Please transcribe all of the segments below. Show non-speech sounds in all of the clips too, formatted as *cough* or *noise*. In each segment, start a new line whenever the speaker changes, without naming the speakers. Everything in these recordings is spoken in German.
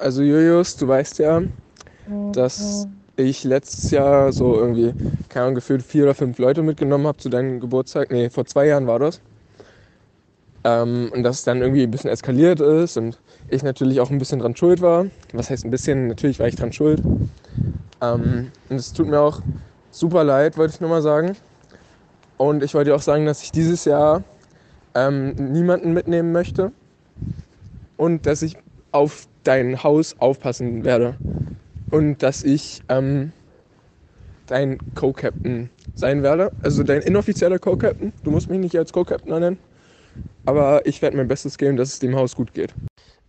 Also Julius, du weißt ja, dass ich letztes Jahr so irgendwie, keine Ahnung, gefühlt vier oder fünf Leute mitgenommen habe zu deinem Geburtstag. Nee, vor zwei Jahren war das. Ähm, und dass es dann irgendwie ein bisschen eskaliert ist und ich natürlich auch ein bisschen dran schuld war. Was heißt ein bisschen? Natürlich war ich dran schuld. Ähm, und es tut mir auch super leid, wollte ich nur mal sagen. Und ich wollte auch sagen, dass ich dieses Jahr ähm, niemanden mitnehmen möchte und dass ich auf dein Haus aufpassen werde und dass ich ähm, dein Co-Captain sein werde. Also dein inoffizieller Co-Captain. Du musst mich nicht als Co-Captain nennen. Aber ich werde mein Bestes geben, dass es dem Haus gut geht.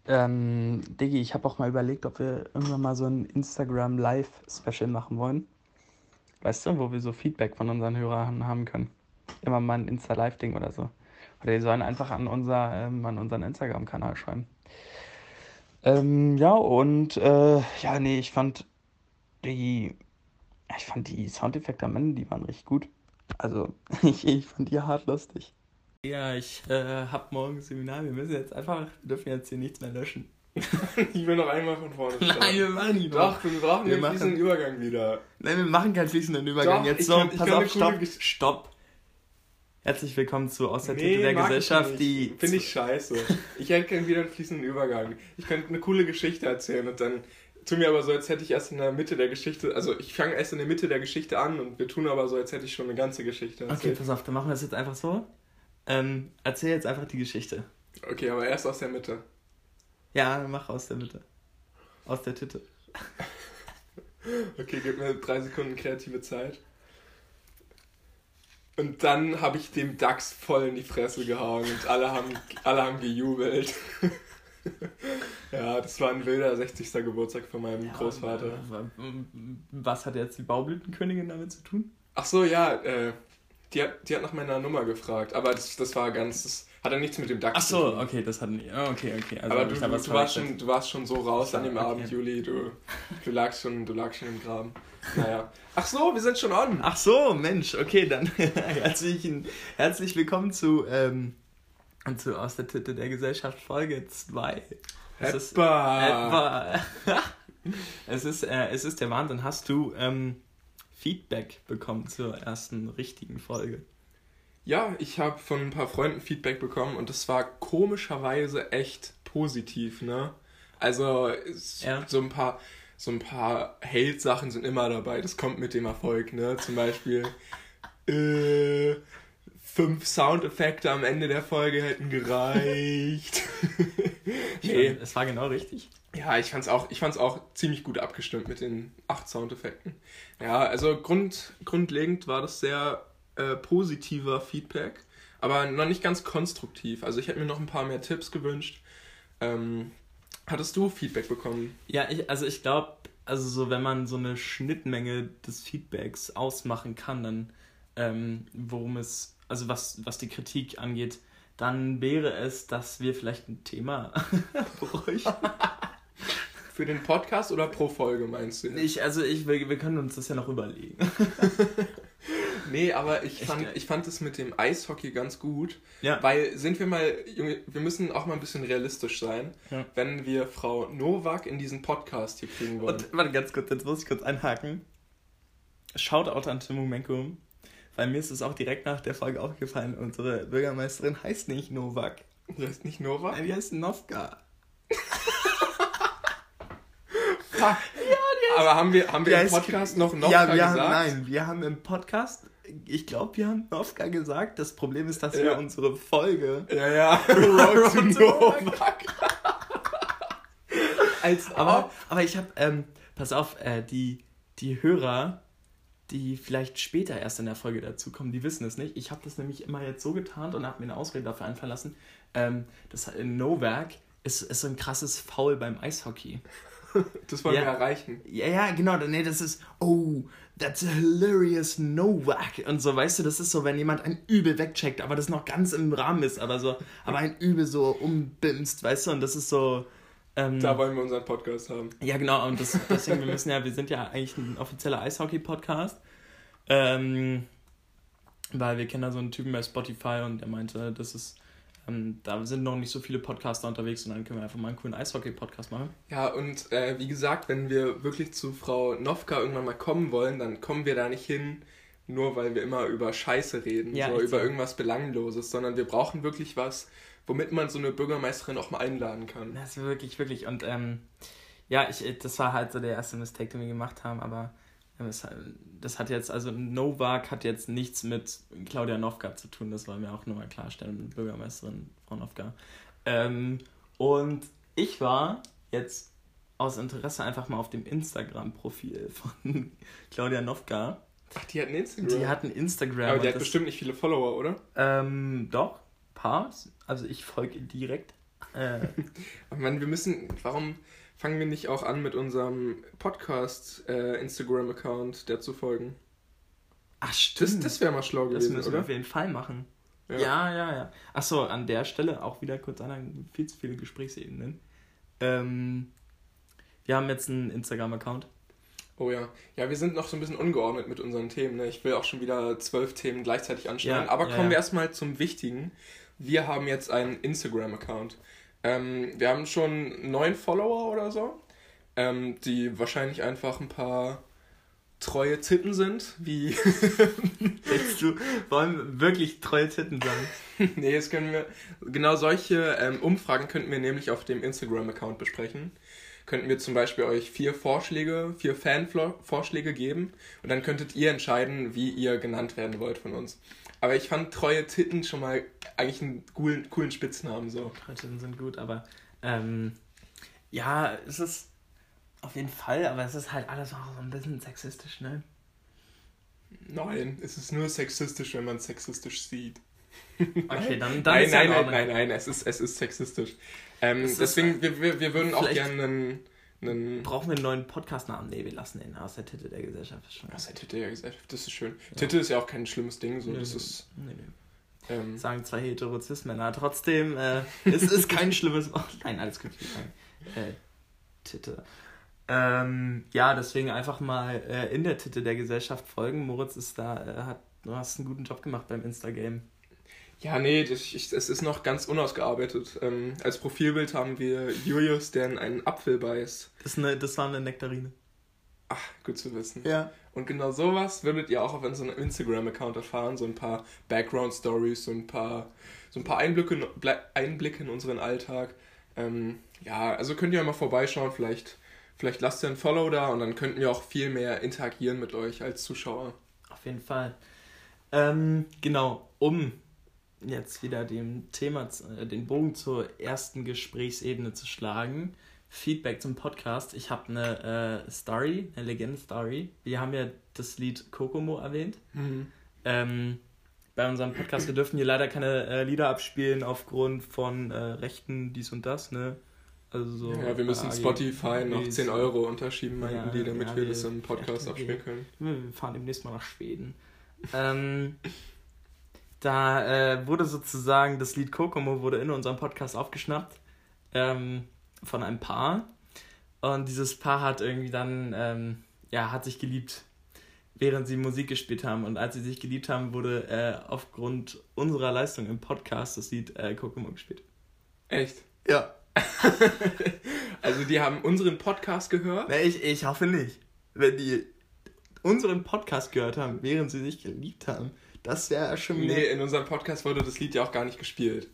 Ähm, Diggi, ich habe auch mal überlegt, ob wir irgendwann mal so ein Instagram Live-Special machen wollen. Weißt du, wo wir so Feedback von unseren Hörern haben können. Immer mal ein Insta-Live-Ding oder so. Oder die sollen einfach an, unser, ähm, an unseren Instagram-Kanal schreiben. Ähm, ja, und äh, ja, nee, ich fand die, ich fand die Soundeffekte am Ende, die waren richtig gut. Also, *laughs* ich, ich fand die hart lustig. Ja, ich äh, hab morgen Seminar. Wir müssen jetzt einfach, wir dürfen jetzt hier nichts mehr löschen. *laughs*
ich will noch einmal von vorne
starten. Nein, wir machen nicht
Doch, wir brauchen wir den machen... fließenden Übergang wieder.
Nein, wir machen keinen fließenden Übergang. Doch, jetzt so, kann, pass auf, stopp, stopp. Herzlich willkommen zu Aus der nee, Titel der Gesellschaft, die.
Finde ich scheiße. ich hätte gerne wieder einen fließenden Übergang. Ich könnte eine coole Geschichte erzählen und dann tu mir aber so, als hätte ich erst in der Mitte der Geschichte, also ich fange erst in der Mitte der Geschichte an und wir tun aber so, als hätte ich schon eine ganze Geschichte
erzählt. Okay, pass auf, dann machen wir das jetzt einfach so. Ähm, erzähl jetzt einfach die Geschichte.
Okay, aber erst aus der Mitte.
Ja, mach aus der Mitte. Aus der Titte. *laughs*
okay, gib mir drei Sekunden kreative Zeit. Und dann habe ich dem Dachs voll in die Fresse gehauen und alle haben, alle haben gejubelt. *laughs* ja, das war ein wilder 60. Geburtstag von meinem ja, Großvater. Äh,
was hat jetzt die Baublütenkönigin damit zu tun?
Ach so, ja, äh, die, hat, die hat nach meiner Nummer gefragt, aber das, das war ganz, das hat ja nichts mit dem Dachs
Ach so, okay, das hat nicht, okay, okay.
Also aber du, du, warst schon, du warst schon so raus an dem okay. Abend, Juli, du, du, lagst schon, du lagst schon im Graben. Naja. Ach so, wir sind schon on.
Ach so, Mensch, okay, dann *laughs* herzlich, herzlich willkommen zu, ähm, zu Aus der Titte der Gesellschaft Folge 2. Es ist, *laughs* es ist, äh, es ist der Wahnsinn. Hast du ähm, Feedback bekommen zur ersten richtigen Folge?
Ja, ich habe von ein paar Freunden Feedback bekommen und das war komischerweise echt positiv, ne? Also ja. so ein paar so ein paar Hate-Sachen sind immer dabei. Das kommt mit dem Erfolg, ne? Zum Beispiel äh, fünf Soundeffekte am Ende der Folge hätten gereicht. *laughs*
nee. Es war genau richtig.
Ja, ich fand's auch, ich fand's auch ziemlich gut abgestimmt mit den acht Soundeffekten. Ja, also grund, grundlegend war das sehr äh, positiver Feedback, aber noch nicht ganz konstruktiv. Also ich hätte mir noch ein paar mehr Tipps gewünscht. Ähm, Hattest du Feedback bekommen?
Ja, ich, also ich glaube, also so, wenn man so eine Schnittmenge des Feedbacks ausmachen kann, dann ähm, worum es, also was, was die Kritik angeht, dann wäre es, dass wir vielleicht ein Thema *laughs* bräuchten.
Für den Podcast oder pro Folge meinst du?
Ich, also ich, wir, wir können uns das ja noch überlegen. *laughs*
Nee, aber ich fand, ich fand es mit dem Eishockey ganz gut. Ja. Weil, sind wir mal, Junge, wir müssen auch mal ein bisschen realistisch sein, ja. wenn wir Frau Nowak in diesen Podcast hier kriegen wollen. Und,
warte, ganz kurz, jetzt muss ich kurz einhaken. Shoutout an Timo Menko. Weil mir ist es auch direkt nach der Folge aufgefallen, unsere Bürgermeisterin heißt nicht Novak.
Die heißt nicht Novak?
Nein, die heißt Novka. *laughs*
ja, aber haben wir, haben wir im Podcast noch Novka ja,
wir
gesagt?
Haben, nein, wir haben im Podcast ich glaube, wir haben Novka gesagt. Das Problem ist, dass ja. wir unsere Folge.
Ja, ja. *laughs* Road to Novak.
Als, aber, aber ich habe, ähm, pass auf, äh, die, die Hörer, die vielleicht später erst in der Folge dazukommen, die wissen es nicht. Ich habe das nämlich immer jetzt so getan und habe mir eine Ausrede dafür einfallen lassen. Ähm, das in Novak ist, ist so ein krasses Foul beim Eishockey. *laughs*
Das wollen ja. wir erreichen.
Ja, ja, genau. Nee, das ist, oh, that's a hilarious Novak. Und so, weißt du, das ist so, wenn jemand ein Übel wegcheckt, aber das noch ganz im Rahmen ist, aber so, aber ein Übel so umbimst, weißt du, und das ist so.
Ähm, da wollen wir unseren Podcast haben.
Ja, genau, und das, deswegen, wir müssen ja, wir sind ja eigentlich ein offizieller Eishockey-Podcast. Ähm, weil wir kennen da so einen Typen bei Spotify und der meinte, das ist Ähm, da sind noch nicht so viele Podcaster unterwegs und dann können wir einfach mal einen coolen Eishockey-Podcast machen.
Ja, und äh, wie gesagt, wenn wir wirklich zu Frau Nowka irgendwann mal kommen wollen, dann kommen wir da nicht hin, nur weil wir immer über Scheiße reden, ja, so über so. irgendwas Belangloses, sondern wir brauchen wirklich was, womit man so eine Bürgermeisterin auch mal einladen kann.
Das ist wirklich, wirklich. Und ähm, ja, ich, das war halt so der erste Mistake, den wir gemacht haben, aber das hat jetzt, also Novak hat jetzt nichts mit Claudia Novka zu tun, das wollen wir auch nochmal klarstellen, Bürgermeisterin Frau Novka. Ähm, und ich war jetzt aus Interesse einfach mal auf dem Instagram-Profil von *laughs* Claudia Novka.
Ach, die hat ein Instagram?
Die hat ein Instagram.
Aber die hat das, bestimmt nicht viele Follower, oder?
Ähm, doch, paar. Also ich folge direkt. Äh, *laughs*
Mann, wir müssen, warum fangen wir nicht auch an mit unserem Podcast äh, Instagram-Account, der zu folgen?
Ach stimmt.
Das, das wäre mal schlau gewesen,
Das müssen wir auf jeden Fall machen. Ja, ja, ja. ja. Achso, an der Stelle auch wieder kurz an viel zu viele Gesprächsebenen. Ähm, wir haben jetzt einen Instagram-Account.
Oh ja. Ja, wir sind noch so ein bisschen ungeordnet mit unseren Themen. Ne? Ich will auch schon wieder zwölf Themen gleichzeitig anschneiden. Ja, Aber kommen ja, wir erstmal zum Wichtigen. Wir haben jetzt einen Instagram-Account. Ähm, wir haben schon neun Follower oder so, ähm, die wahrscheinlich einfach ein paar treue Titten sind, wie. *laughs*
Denkst du, wollen wirklich treue Titten sein? *laughs*
nee, das können wir. Genau solche ähm, Umfragen könnten wir nämlich auf dem Instagram-Account besprechen. Könnten wir zum Beispiel euch vier Vorschläge, vier Fan-Vorschläge geben und dann könntet ihr entscheiden, wie ihr genannt werden wollt von uns. Aber ich fand treue Titten schon mal eigentlich einen coolen, coolen Spitznamen. So.
Treue Titten sind gut, aber ähm, ja, es ist auf jeden Fall, aber es ist halt alles auch so ein bisschen sexistisch, ne?
Nein, es ist nur sexistisch, wenn man sexistisch sieht.
Okay, dann, dann *laughs*
nein, nein, nein, nein, nein, es ist, es ist sexistisch. Ähm, deswegen, ist, wir, wir, wir würden auch gerne einen einen
Brauchen wir einen neuen Podcast-Namen? Nee, wir lassen den aus der Titel der Gesellschaft.
Ist schon aus der Titel der Gesellschaft, das ist schön. Ja. Titel ist ja auch kein schlimmes Ding, so, nee, das nee. ist... Nee.
Ähm, Sagen zwei Heterozis-Männer. Trotzdem, äh, es ist kein schlimmes... *laughs* Oh, nein, alles gut. Äh, Titel. Ähm, ja, deswegen einfach mal äh, in der Titel der Gesellschaft folgen. Moritz ist da, äh, hat, du hast einen guten Job gemacht beim Instagame.
Ja, nee, das, ich, es ist noch ganz unausgearbeitet. Ähm, als Profilbild haben wir Julius, der in einen Apfel beißt.
Das, ne, das war eine Nektarine.
Ach, gut zu wissen.
Ja.
Und genau sowas würdet ihr auch auf unserem Instagram-Account erfahren. So ein paar Background-Stories, so ein paar, so ein paar Einblicke, Einblicke in unseren Alltag. Ähm, ja, also könnt ihr mal vorbeischauen. Vielleicht, vielleicht lasst ihr ein Follow da und dann könnten wir auch viel mehr interagieren mit euch als Zuschauer.
Auf jeden Fall. Ähm, genau, um jetzt wieder dem Thema, äh, den Bogen zur ersten Gesprächsebene zu schlagen. Feedback zum Podcast. Ich habe eine äh, Story, eine Legende-Story. Wir haben ja das Lied Kokomo erwähnt. Mhm. Ähm, bei unserem Podcast, wir dürfen hier leider keine äh, Lieder abspielen aufgrund von äh, Rechten, dies und das, ne?
Also so, ja, wir müssen Spotify noch 10 Euro unterschieben, meinten ja, die, damit ja, wir, wir das im Podcast abspielen können.
Wir fahren demnächst mal nach Schweden. ähm, *laughs* da äh, wurde sozusagen das Lied Kokomo wurde in unserem Podcast aufgeschnappt ähm, von einem Paar. Und dieses Paar hat irgendwie dann, ähm, ja, hat sich geliebt, während sie Musik gespielt haben. Und als sie sich geliebt haben, wurde äh, aufgrund unserer Leistung im Podcast das Lied äh, Kokomo gespielt.
Echt?
Ja. *laughs*
also die haben unseren Podcast gehört?
Nee, ich, ich hoffe nicht. Wenn die unseren Podcast gehört haben, während sie sich geliebt haben, das wäre schon
wieder. Nee, in unserem Podcast wurde das Lied ja auch gar nicht gespielt.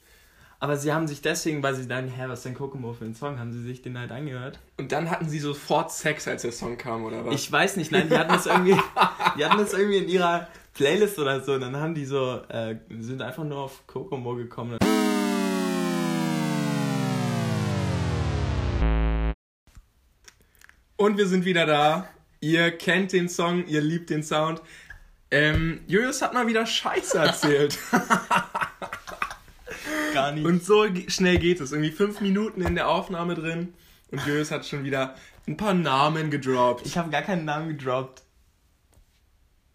Aber sie haben sich deswegen, weil sie dann, hä, was ist denn Kokomo für ein Song, haben sie sich den halt angehört.
Und dann hatten sie sofort Sex, als der Song kam, oder was?
Ich weiß nicht, nein, die hatten das irgendwie, die hatten das irgendwie in ihrer Playlist oder so. Und dann haben die so, äh, sind einfach nur auf Kokomo gekommen.
Und wir sind wieder da. Ihr kennt den Song, ihr liebt den Sound. Ähm, Julius hat mal wieder Scheiße erzählt. *laughs* Gar nicht. Und so schnell geht es. Irgendwie fünf Minuten in der Aufnahme drin und Julius hat schon wieder ein paar Namen gedroppt.
Ich habe gar keinen Namen gedroppt.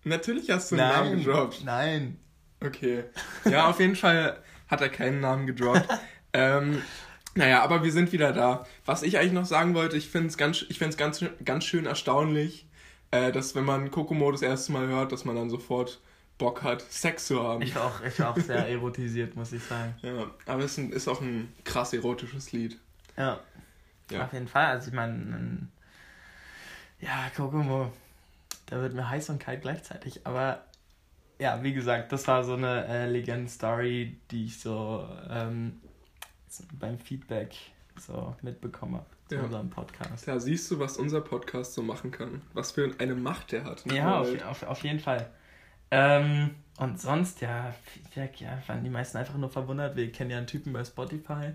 Natürlich hast du einen Nein. Namen gedroppt.
Nein.
Okay. Ja, auf jeden Fall hat er keinen Namen gedroppt. *laughs* ähm, naja, aber wir sind wieder da. Was ich eigentlich noch sagen wollte, ich finde es ganz, ganz, ganz schön erstaunlich, äh, dass wenn man Kokomo das erste Mal hört, dass man dann sofort Bock hat, Sex zu haben.
Ich war auch, ich war auch sehr *laughs* erotisiert, muss ich sagen.
Ja, aber es ist auch ein krass erotisches Lied.
Ja. ja. Auf jeden Fall. Also ich meine, ja, Kokomo, da wird mir heiß und kalt gleichzeitig. Aber ja, wie gesagt, das war so eine äh, Legenden-Story, die ich so ähm, beim Feedback so mitbekommen habe zu ja. unserem Podcast.
Da siehst du, was unser Podcast so machen kann. Was für eine Macht der hat.
Ja, auf, auf, auf jeden Fall. Ähm, und sonst, ja, Feedback, ja, waren die meisten einfach nur verwundert. Wir kennen ja einen Typen bei Spotify.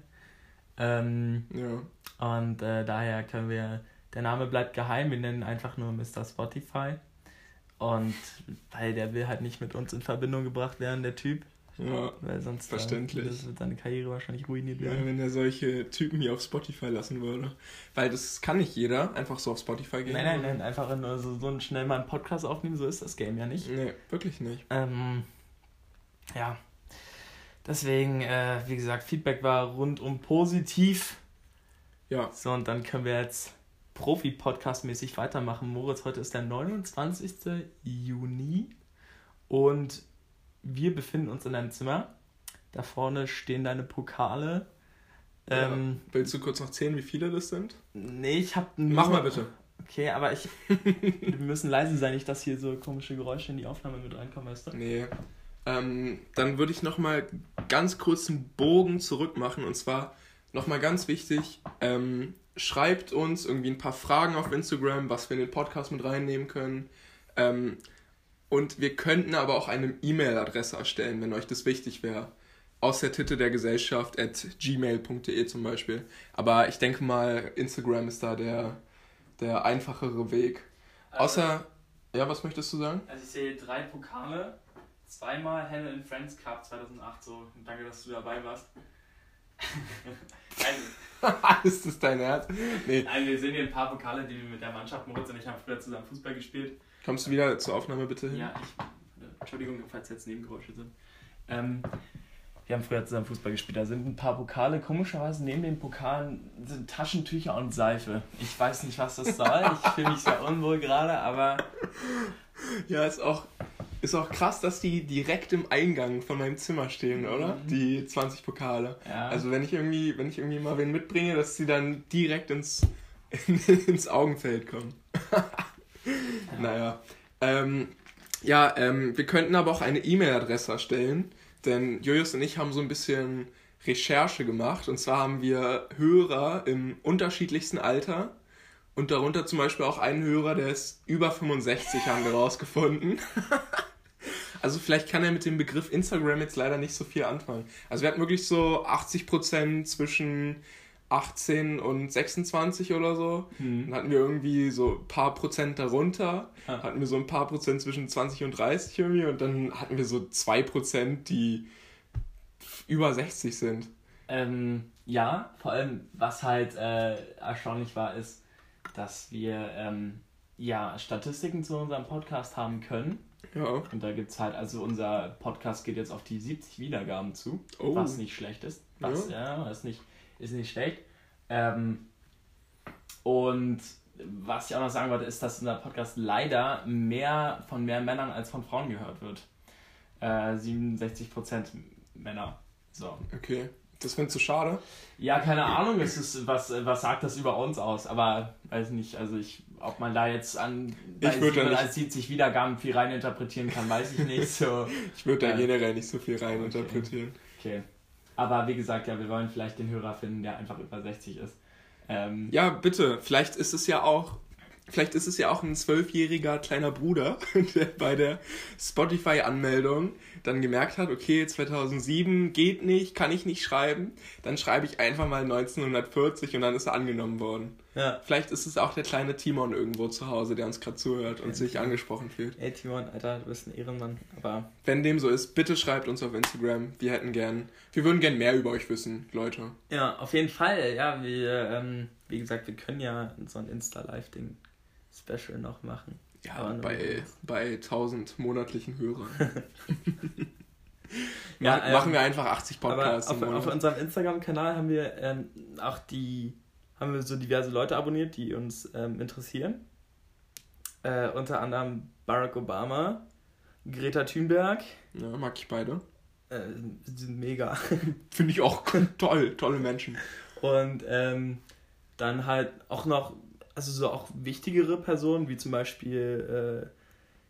Ähm, ja. Und äh, daher können wir, der Name bleibt geheim, wir nennen einfach nur Mr. Spotify. Und weil der will halt nicht mit uns in Verbindung gebracht werden, der Typ. Ja, weil sonst verständlich. Dann, wird seine Karriere wahrscheinlich ruiniert
werden. Ja, wenn er solche Typen hier auf Spotify lassen würde. Weil das kann nicht jeder einfach so auf Spotify gehen.
Nein, nein, nein, einfach nur so, so schnell mal einen Podcast aufnehmen, so ist das Game ja nicht.
Nee, wirklich nicht.
Ähm, ja. Deswegen, äh, wie gesagt, Feedback war rundum positiv. Ja. So, und dann können wir jetzt Profi-Podcast-mäßig weitermachen. Moritz, heute ist der 29. Juni und wir befinden uns in deinem Zimmer. Da vorne stehen deine Pokale.
Ja. Ähm, Willst du kurz noch zählen, wie viele das sind?
Nee, ich hab
nur... Mach mal bitte.
Okay, aber ich. *laughs* wir müssen leise sein, nicht, dass hier so komische Geräusche in die Aufnahme mit reinkommen, weißt du?
Nee. Ähm, dann würde ich nochmal ganz kurz einen Bogen zurück machen und zwar nochmal ganz wichtig: ähm, schreibt uns irgendwie ein paar Fragen auf Instagram, was wir in den Podcast mit reinnehmen können. Ähm, und wir könnten aber auch eine E-Mail-Adresse erstellen, wenn euch das wichtig wäre. Aus der Titel der Gesellschaft at gmail.de zum Beispiel. Aber ich denke mal, Instagram ist da der, der einfachere Weg. Also, Außer, ja, was möchtest du sagen?
Also ich sehe drei Pokale, zweimal Hannah and Friends Cup 2008, so danke, dass du dabei warst. *laughs*
ist das dein Ernst?
Nee. Nein, wir sehen hier ein paar Pokale, die wir mit der Mannschaft, Moritz und ich haben früher zusammen Fußball gespielt.
Kommst du wieder zur Aufnahme bitte hin?
Ja, ich, Entschuldigung, falls jetzt Nebengeräusche sind. Ähm, wir haben früher zusammen Fußball gespielt. Da sind ein paar Pokale. Komischerweise neben den Pokalen sind Taschentücher und Seife. Ich weiß nicht, was das soll. Ich fühle mich sehr unwohl gerade, aber.
Ja, ist auch, ist auch krass, dass die direkt im Eingang von meinem Zimmer stehen, oder? Mhm. Die 20 Pokale. Ja. Also wenn ich irgendwie, wenn ich irgendwie mal wen mitbringe, dass sie dann direkt ins, *laughs* ins Augenfeld kommen. *laughs* *laughs* Naja. Ähm, ja, ähm, wir könnten aber auch eine E-Mail-Adresse erstellen, denn Julius und ich haben so ein bisschen Recherche gemacht. Und zwar haben wir Hörer im unterschiedlichsten Alter. Und darunter zum Beispiel auch einen Hörer, der ist über 65, haben wir rausgefunden. *laughs* also vielleicht kann er mit dem Begriff Instagram jetzt leider nicht so viel anfangen. Also wir hatten wirklich so 80% zwischen 18 und 26 oder so. Mhm. Dann hatten wir irgendwie so ein paar Prozent darunter, ah. hatten wir so ein paar Prozent zwischen 20 und 30 irgendwie und dann hatten wir so zwei Prozent, die über 60 sind.
Ähm, ja, vor allem, was halt äh, erstaunlich war, ist, dass wir ähm, ja Statistiken zu unserem Podcast haben können. Ja. Und da gibt es halt, also unser Podcast geht jetzt auf die 70 Wiedergaben zu, oh. was nicht schlecht ist. Was, ja, ja was nicht ist nicht schlecht. Ähm, und was ich auch noch sagen wollte, ist, dass unser Podcast leider mehr von mehr Männern als von Frauen gehört wird. Äh, 67% Männer. So.
Okay. Das findest du schade?
Ja, keine Ahnung, es ist, was, was sagt das über uns aus? Aber weiß nicht, also ich, ob man da jetzt an bei ich würde als 70 Wiedergaben viel reininterpretieren kann, weiß ich nicht. So, *laughs*
ich würde da äh, generell nicht so viel reininterpretieren.
Okay. okay. Aber wie gesagt, ja, wir wollen vielleicht den Hörer finden, der einfach über 60 ist.
Ähm, ja, bitte. Vielleicht ist es ja auch Vielleicht ist es ja auch ein zwölfjähriger kleiner Bruder, *laughs* der bei der Spotify-Anmeldung dann gemerkt hat, okay, 2007 geht nicht, kann ich nicht schreiben. Dann schreibe ich einfach mal 1940 und dann ist er angenommen worden. Ja. Vielleicht ist es auch der kleine Timon irgendwo zu Hause, der uns gerade zuhört und ja. sich angesprochen fühlt.
Ey Timon, Alter, du bist ein Ehrenmann. Aber
Wenn dem so ist, bitte schreibt uns auf Instagram. Wir hätten gern, wir würden gern mehr über euch wissen, Leute.
Ja, auf jeden Fall. Ja, wir, ähm, wie gesagt, wir können ja so ein Insta-Live-Ding Special noch machen.
Ja, bei, bei 1000 monatlichen Hörern. *laughs*
ja, ähm, machen wir einfach 80 Podcasts. Auf, auf, unserem Instagram-Kanal haben wir ähm, auch die, haben wir so diverse Leute abonniert, die uns ähm, interessieren. Äh, unter anderem Barack Obama, Greta Thunberg.
Ja, mag ich beide.
Äh, sind mega. *laughs*
Finde ich auch toll, tolle Menschen.
Und ähm, dann halt auch noch, also so auch wichtigere Personen, wie zum Beispiel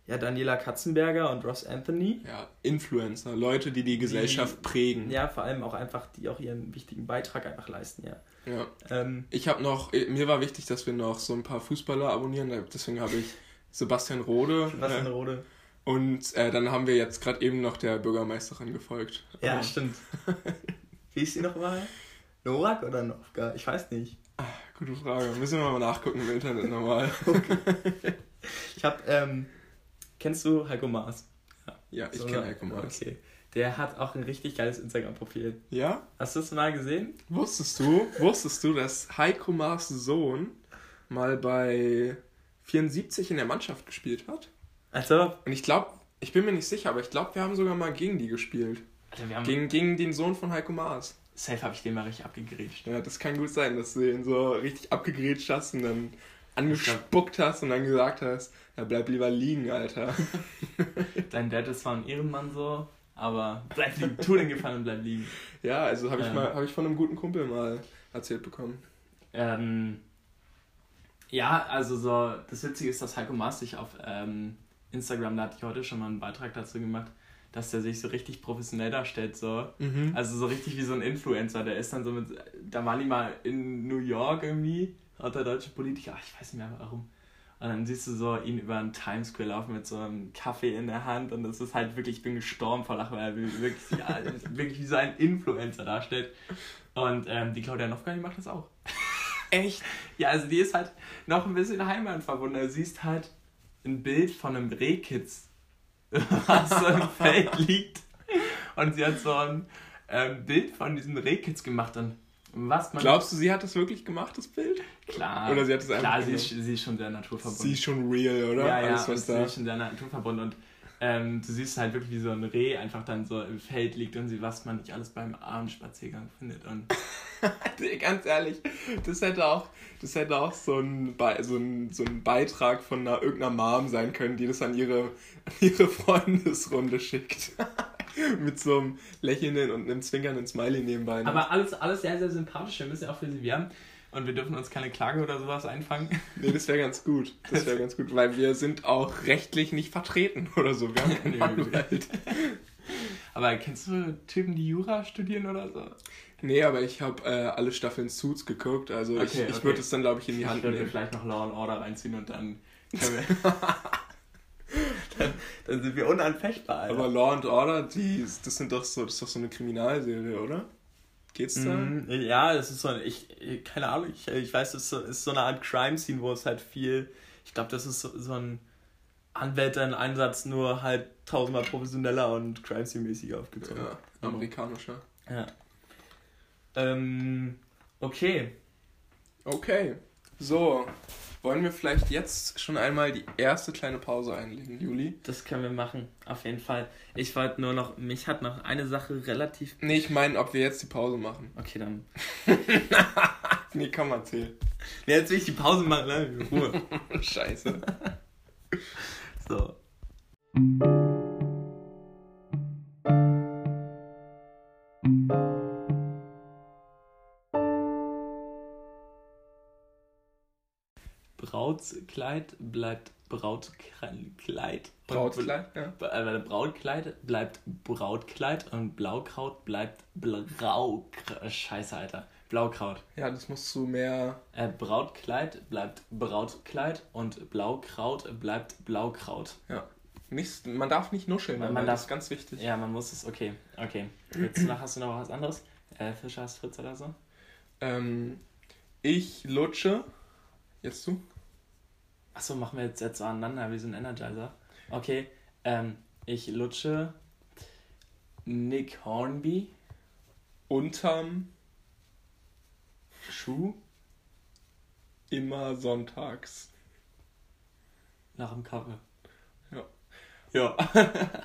äh, ja, Daniela Katzenberger und Ross Anthony.
Ja, Influencer, Leute, die die Gesellschaft
die,
prägen.
Ja, vor allem auch einfach, die auch ihren wichtigen Beitrag einfach leisten, ja.
Ja. Ähm, ich habe noch, mir war wichtig, dass wir noch so ein paar Fußballer abonnieren, deswegen habe ich Sebastian Rode.
Sebastian äh, Rode.
Und äh, dann haben wir jetzt gerade eben noch der Bürgermeisterin gefolgt.
Ja, Aber stimmt. *laughs* Wie ist sie nochmal? Norak oder Novka? Ich weiß nicht.
Gute Frage. Müssen wir mal nachgucken im Internet nochmal. *laughs* Okay.
Ich hab, ähm, kennst du Heiko Maas?
Ja, ich so, kenne Heiko Maas.
Okay. Der hat auch ein richtig geiles Instagram-Profil.
Ja?
Hast du es mal gesehen?
Wusstest du, wusstest du, dass Heiko Maas Sohn mal bei 74 in der Mannschaft gespielt hat?
Also?
Und ich glaube, ich bin mir nicht sicher, aber ich glaube, wir haben sogar mal gegen die gespielt. Also wir haben gegen, gegen den Sohn von Heiko Maas.
Safe habe ich den mal richtig abgegrätscht.
Ja, das kann gut sein, dass du den so richtig abgegrätscht hast und dann angespuckt hast und dann gesagt hast, ja, bleib lieber liegen, Alter. *laughs*
Dein Dad ist zwar ein Ehrenmann so, aber bleib liegen, tu den Gefallen und bleib liegen.
Ja, also habe ich, ähm, hab ich von einem guten Kumpel mal erzählt bekommen.
Ähm, ja, also so, das Witzige ist, dass Heiko Maas sich auf ähm, Instagram, da hatte ich heute schon mal einen Beitrag dazu gemacht, dass der sich so richtig professionell darstellt, so. Mhm. Also so richtig wie so ein Influencer. Der ist dann so mit, da waren die mal in New York irgendwie, hat der deutsche Politiker, ach, ich weiß nicht mehr warum. Und dann siehst du so ihn über einen Times Square laufen mit so einem Kaffee in der Hand und das ist halt wirklich, ich bin gestorben vor Lachen, weil er wirklich, *laughs* ja, wirklich wie so ein Influencer darstellt. Und ähm, die Claudia Nowka, die macht das auch.
Echt? *laughs*
Ja, also die ist halt noch ein bisschen heimatverbunden. Du siehst halt ein Bild von einem Rehkitz, *laughs* was so im Feld liegt. Und sie hat so ein ähm, Bild von diesem Rehkitz gemacht. Und was
man Glaubst du, sie hat das wirklich gemacht, das Bild?
Klar.
Oder sie hat es einfach
Klar, sie ist, sie ist schon sehr naturverbunden.
Sie ist schon real, oder?
Ja, ja, Alles, was da... sie ist schon sehr naturverbunden. Und ähm, du siehst halt wirklich, wie so ein Reh einfach dann so im Feld liegt und sie, was man nicht alles beim Abendspaziergang findet. Und *laughs*
Ganz ehrlich, das hätte auch, das hätte auch so ein, Be so ein, so ein Beitrag von einer, irgendeiner Mom sein können, die das an ihre, an ihre Freundesrunde schickt. *laughs* Mit so einem lächelnden und einem zwinkernden Smiley nebenbei.
Ne? Aber alles, alles sehr, sehr sympathisch. Wir müssen ja auch für sie werben. Und wir dürfen uns keine Klage oder sowas einfangen. *laughs*
Nee, das wäre ganz gut. Das wäre ganz gut, weil wir sind auch rechtlich nicht vertreten *laughs* oder so. Wir haben keinen Anwalt.
Aber kennst du Typen, die Jura studieren oder so?
Nee, aber ich habe äh, alle Staffeln Suits geguckt, also okay, ich, ich okay. würde es dann, glaube ich, in die Hand
ich nehmen. Ich vielleicht noch Law and Order reinziehen und dann *laughs* dann, dann, sind wir unanfechtbar,
Alter. Aber Law and Order, die, das, sind doch so, das ist doch so eine Kriminalserie, oder? Geht's da?
Mm, ja, das ist so eine, ich, keine Ahnung, ich, ich weiß, es ist, so, ist so eine Art Crime-Scene, wo es halt viel, ich glaube, das ist so, so ein Anwältin-Einsatz, nur halt tausendmal professioneller und Crime-Scene-mäßig aufgezogen.
Ja, amerikanischer.
Ja. Ähm, okay.
Okay. So, wollen wir vielleicht jetzt schon einmal die erste kleine Pause einlegen, Juli?
Das können wir machen, auf jeden Fall. Ich wollte nur noch, mich hat noch eine Sache relativ.
Nee, ich meine, ob wir jetzt die Pause machen.
Okay, dann. *laughs*
nee, komm, erzähl.
Nee, jetzt will ich die Pause machen, ne? In Ruhe. *laughs*
Scheiße. *laughs*
so. Brautkleid bleibt Brautkleid.
Brautkleid, ja.
Äh, Brautkleid bleibt Brautkleid und Blaukraut bleibt Blau. Scheiße, Alter. Blaukraut.
Ja, das musst du mehr.
Äh, Brautkleid bleibt Brautkleid und Blaukraut bleibt Blaukraut.
Ja. Nicht, man darf nicht nuscheln,
man, man darf,
das ist ganz wichtig.
Ja, man muss es, okay, okay. Jetzt noch, hast du noch was anderes? Äh, Fischer hast Fritz oder so?
Ähm, ich lutsche. Jetzt du?
Achso, machen wir jetzt, jetzt so aneinander wie so ein Energizer. Okay, ähm, ich lutsche Nick Hornby.
Unterm
Schuh.
Immer sonntags.
Nach dem Kaffee.
Ja.
Ja.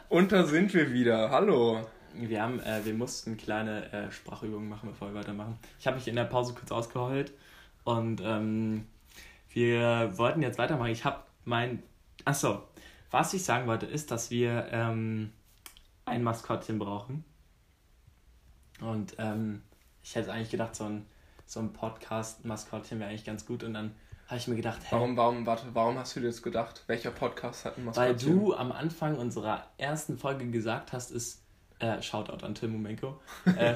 *laughs*
Und da sind wir wieder. Hallo.
Wir haben, äh, wir mussten kleine äh, Sprachübungen machen, bevor wir weitermachen. Ich habe mich in der Pause kurz ausgeheult und ähm, wir wollten jetzt weitermachen. Ich habe mein. Achso. was ich sagen wollte, ist, dass wir ähm, ein Maskottchen brauchen. Und ähm, ich hätte eigentlich gedacht, so ein, so ein Podcast-Maskottchen wäre eigentlich ganz gut. Und dann habe ich mir gedacht,
hey, warum, warum, warte, warum hast du dir das gedacht? Welcher Podcast hat ein
Maskottchen? Weil du am Anfang unserer ersten Folge gesagt hast, ist äh, Shoutout an Tim Momenko. *laughs* Äh,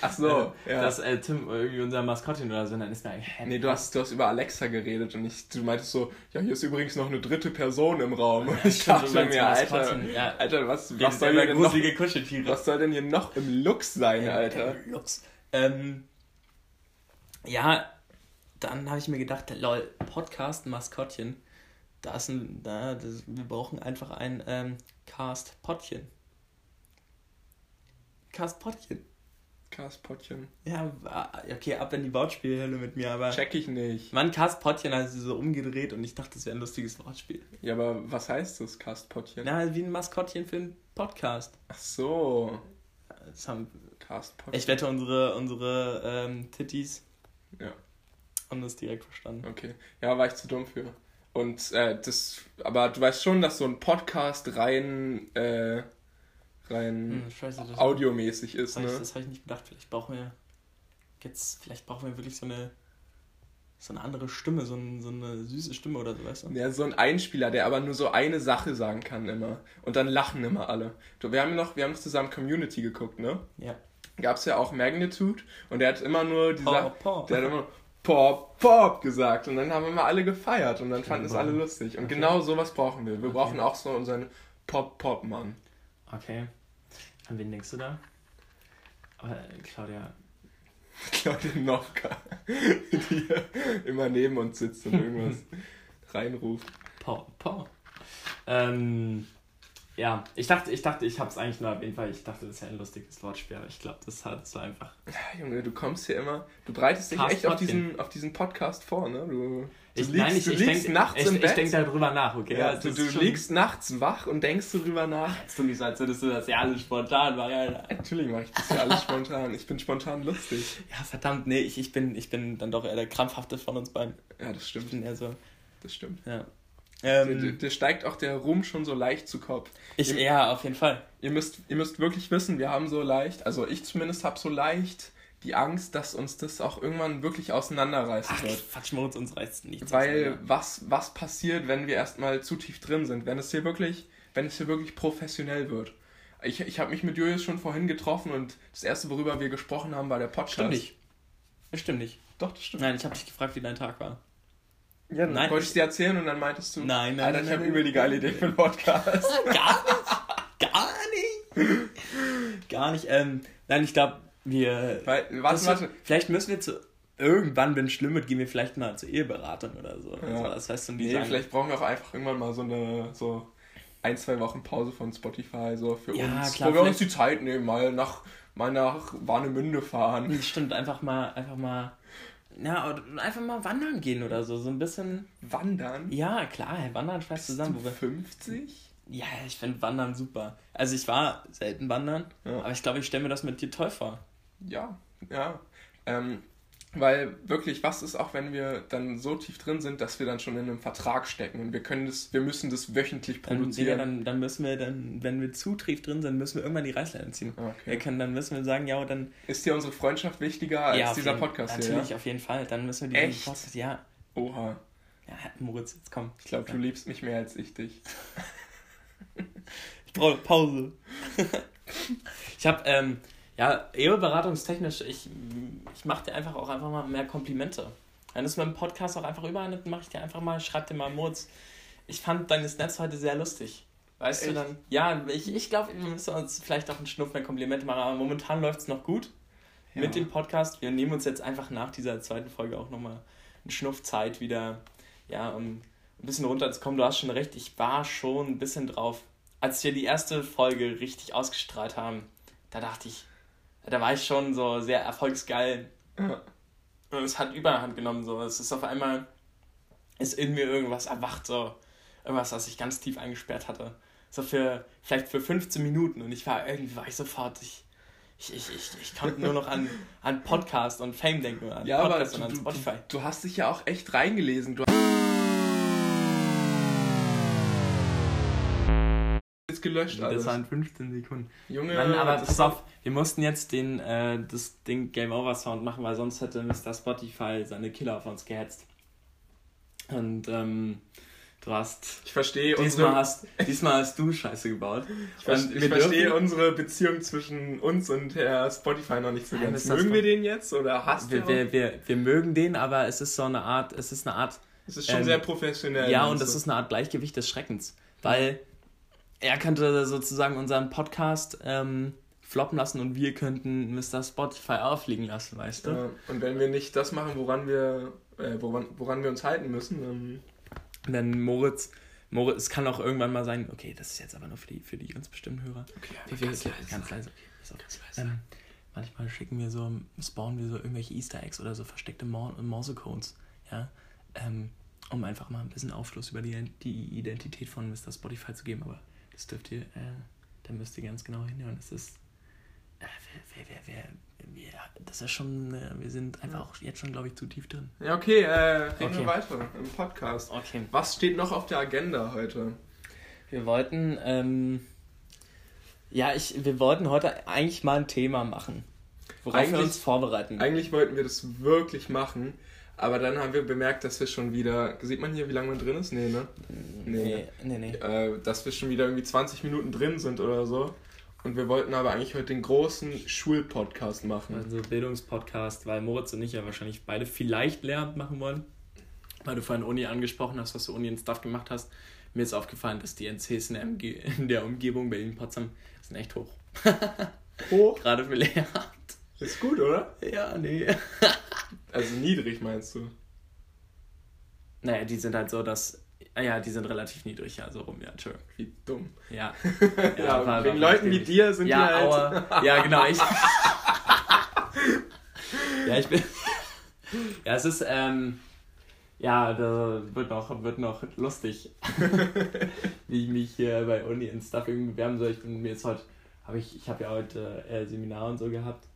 Ach so, äh, ja. Dass äh, Tim irgendwie unser Maskottchen oder so, dann ist mir eigentlich.
Nee, du hast, du hast über Alexa geredet und ich, du meintest so, ja, hier ist übrigens noch eine dritte Person im Raum. Und ich dachte mir, Alter, ja. Alter, was, was soll denn noch, was soll denn hier noch im Lux sein, Alter? Im Lux.
Ähm, ja, dann habe ich mir gedacht, lol, Podcast, Maskottchen, da ist ein, da, das, wir brauchen einfach ein ähm, Cast-Pottchen. Cast-Pottchen.
Cast-Pottchen.
Ja, okay, ab in die Wortspielhölle mit mir, aber.
Check ich nicht.
Mann, Cast-Pottchen hat sie so umgedreht und ich dachte, das wäre ein lustiges Wortspiel.
Ja, aber was heißt das, Cast-Pottchen?
Na, wie ein Maskottchen für einen Podcast.
Ach so.
Das haben. Ich wette, unsere, unsere ähm, Titties. Ja. Haben das direkt verstanden.
Okay. Ja, war ich zu dumm für. Und äh, das, aber du weißt schon, dass so ein Podcast rein äh, rein hm, scheiße, audiomäßig ist.
Ne? Ich, das habe ich nicht bedacht. Vielleicht brauchen wir jetzt, vielleicht brauchen wir wirklich so eine so eine andere Stimme, so, ein, so eine süße Stimme oder so, weißt du?
Ja, so ein Einspieler, der aber nur so eine Sache sagen kann immer. Und dann lachen immer alle. Du, wir haben noch, wir haben zusammen Community geguckt, ne? Ja. Gab es ja auch Magnitude und der hat immer nur die Sache. Der hat immer Pop, Pop gesagt und dann haben immer alle gefeiert und dann fanden es alle lustig. Und okay. genau sowas brauchen wir. Wir okay. brauchen auch so unseren Pop-Pop-Mann.
Okay. An wen denkst du da? Aber, äh, Claudia. *laughs*
Claudia Nowka, *laughs* die immer neben uns sitzt und irgendwas *laughs* reinruft.
Pau, pau. Ähm, ja, ich dachte, ich dachte, ich habe es eigentlich nur erwähnt, weil ich dachte, das ist ja ein lustiges Wortspiel, aber ich glaube, das hat so einfach.
Ja, Junge, du kommst hier immer, du breitest dich echt auf diesen, auf diesen Podcast vor, ne? Du ich, liegst, nein, ich, du ich liegst denk, nachts ich, im Bett. Ich denke darüber nach, okay? Ja, du, du liegst nachts wach und denkst darüber nach.
Jetzt du nicht so, als würdest du das ja alles spontan machen, Alter.
Natürlich mache ich das ja alles spontan. Ich bin spontan lustig.
Ja, verdammt, nee, ich, ich, bin, ich bin dann doch eher der krampfhafte von uns beiden.
Ja, das stimmt. Ich
bin eher so.
Das stimmt. Ja. Ähm, der, der, steigt auch der Ruhm schon so leicht zu Kopf.
Ich, ihr, ja, auf jeden Fall.
Ihr müsst, ihr müsst wirklich wissen, wir haben so leicht, also ich zumindest habe so leicht die Angst, dass uns das auch irgendwann wirklich auseinanderreißen Ach, wird.
Quatsch, Moritz, uns reißt nichts
Weil was, was passiert, wenn wir erstmal zu tief drin sind? Wenn es hier wirklich, wenn es hier wirklich professionell wird. Ich, ich habe mich mit Julius schon vorhin getroffen und das erste, worüber wir gesprochen haben, war der Podcast.
Stimmt nicht. Das stimmt nicht.
Doch, das stimmt.
Nein, ich habe dich gefragt, wie dein Tag war.
Ja, dann nein, wollte ich dir erzählen und dann meintest du, nein, nein, Alter, ich habe über die geile Idee für einen Podcast. *laughs*
Gar nicht, gar nicht, gar nicht. Ähm, nein, ich glaube, wir. Weil, warte, warte. Vielleicht müssen wir zu irgendwann, wenn es schlimm wird, gehen wir vielleicht mal zur Eheberatung oder so. Ja. Also,
das heißt, so nee, sagen, vielleicht brauchen wir auch einfach irgendwann mal so eine so ein zwei Wochen Pause von Spotify so für ja, uns, klar, wo wir uns die Zeit nehmen, mal nach mal nach Warnemünde fahren. *laughs*
Stimmt, einfach mal einfach mal ja, einfach mal wandern gehen oder so. So ein bisschen.
Wandern?
Ja, klar, wandern schmeißt zusammen.
Du 50?
Ja, ich finde Wandern super. Also ich war selten wandern, ja. aber ich glaube, ich stelle mir das mit dir toll vor.
Ja, ja. Ähm, weil wirklich, was ist auch, wenn wir dann so tief drin sind, dass wir dann schon in einem Vertrag stecken und wir können das, wir müssen das wöchentlich
produzieren. Dann, dann, dann müssen wir dann, wenn wir zu tief drin sind, müssen wir irgendwann die Reißleine ziehen. Okay. Wir können, dann müssen wir sagen, ja, dann.
Ist dir unsere Freundschaft wichtiger als ja, dieser
jeden,
Podcast
natürlich, hier? Natürlich, ja? auf jeden Fall. Dann müssen wir
diesen Podcast, ja. Oha.
Ja, Moritz, jetzt komm.
Ich glaube, du liebst mich mehr als ich dich. *laughs*
ich brauche Pause. *laughs* ich habe ähm, ja, eheberatungstechnisch, ich, ich mache dir einfach auch einfach mal mehr Komplimente. Wenn du es mit dem Podcast auch einfach dann mache ich dir einfach mal, schreib dir mal Moritz. Ich fand deine Snaps heute sehr lustig. Weißt Echt? du dann? Ja, ich, ich glaube, wir müssen uns vielleicht auch einen Schnuff mehr Komplimente machen, aber momentan läuft es noch gut ja. mit dem Podcast. Wir nehmen uns jetzt einfach nach dieser zweiten Folge auch nochmal einen Schnuff Zeit wieder, ja, um ein bisschen runterzukommen. Du hast schon recht, ich war schon ein bisschen drauf. Als wir die erste Folge richtig ausgestrahlt haben, da dachte ich, da war ich schon so sehr erfolgsgeil. Ja. Und es hat Überhand genommen, so. Es ist auf einmal, ist in mir irgendwas erwacht, so. Irgendwas, was ich ganz tief eingesperrt hatte. So für, vielleicht für 15 Minuten. Und ich war, irgendwie war ich sofort, ich, ich, ich, ich, ich konnte nur noch an, an Podcast und Fame denken, an ja, Podcast
aber du, und an Spotify. Du, du, hast dich ja auch echt reingelesen. Du gelöscht
alles. Das waren 15 Sekunden. Junge, Mann, aber pass auf, wir mussten jetzt den, äh, das Ding Game Over Sound machen, weil sonst hätte Mr. Spotify seine Killer auf uns gehetzt. Und ähm, du hast.
Ich verstehe
diesmal unsere... hast Diesmal hast du Scheiße gebaut.
Ich, ich verstehe unsere Beziehung zwischen uns und Herr Spotify noch nicht so ganz. Mögen wir den jetzt oder hast
wir, wir, wir, wir mögen den, aber es ist so eine Art, es ist eine Art.
Es ist schon ähm, sehr professionell.
Ja, und es so. ist eine Art Gleichgewicht des Schreckens. Weil er könnte sozusagen unseren Podcast ähm, floppen lassen und wir könnten Mr. Spotify auffliegen lassen, weißt du? Ja,
und wenn wir nicht das machen, woran wir, äh, woran, woran wir uns halten müssen, dann
wenn Moritz, Moritz, es kann auch irgendwann mal sein, okay, das ist jetzt aber nur für die, für die ganz bestimmten Hörer. Okay, wir, ganz, leise. ganz leise. Okay, ganz leise. Ähm, manchmal schicken wir so, spawnen wir so irgendwelche Easter Eggs oder so versteckte Morse-Codes, ja, ähm, um einfach mal ein bisschen Aufschluss über die, die Identität von Mr. Spotify zu geben, aber das dürft ihr, äh, da müsst ihr ganz genau hinhören. Es ist, äh, wer, wer, wer, wer, wir, das ist schon, äh, wir sind einfach auch jetzt schon, glaube ich, zu tief drin.
Ja, okay, äh, reden okay. wir weiter im Podcast. Okay. Was steht noch auf der Agenda heute?
Wir wollten, ähm, ja, ich, wir wollten heute eigentlich mal ein Thema machen, worauf eigentlich, wir uns vorbereiten.
Eigentlich wollten wir das wirklich machen, aber dann haben wir bemerkt, dass wir schon wieder, sieht man hier, wie lange man drin ist? Nee, ne? Nee, nee, nee. Äh, dass wir schon wieder irgendwie 20 Minuten drin sind oder so. Und wir wollten aber eigentlich heute den großen Schulpodcast machen.
Also Bildungspodcast, weil Moritz und ich ja wahrscheinlich beide vielleicht Lehramt machen wollen. Weil du vorhin Uni angesprochen hast, was du Uni in Stuff gemacht hast. Mir ist aufgefallen, dass die NCs in der, Umge in der Umgebung Berlin-Potsdam sind echt hoch.
Hoch? *laughs*
Gerade für Lehramt.
Ist gut, oder?
Ja, nee.
Also niedrig meinst du?
Naja, die sind halt so, dass Ah ja, die sind relativ niedrig, ja, so rum, ja, Entschuldigung.
Wie dumm.
Ja. *laughs*
ja, ja war, wegen war Leuten wie dir sind
ja,
die halt...
Aua. Ja, genau, ich... *laughs* ja, ich bin... ja, es ist, ähm... Ja, da wird noch, wird noch lustig, *laughs* wie ich mich hier bei Uni in Stuff irgendwie bewerben soll. Ich bin mir jetzt heute, habe ich, ich habe ja heute äh, Seminar und so gehabt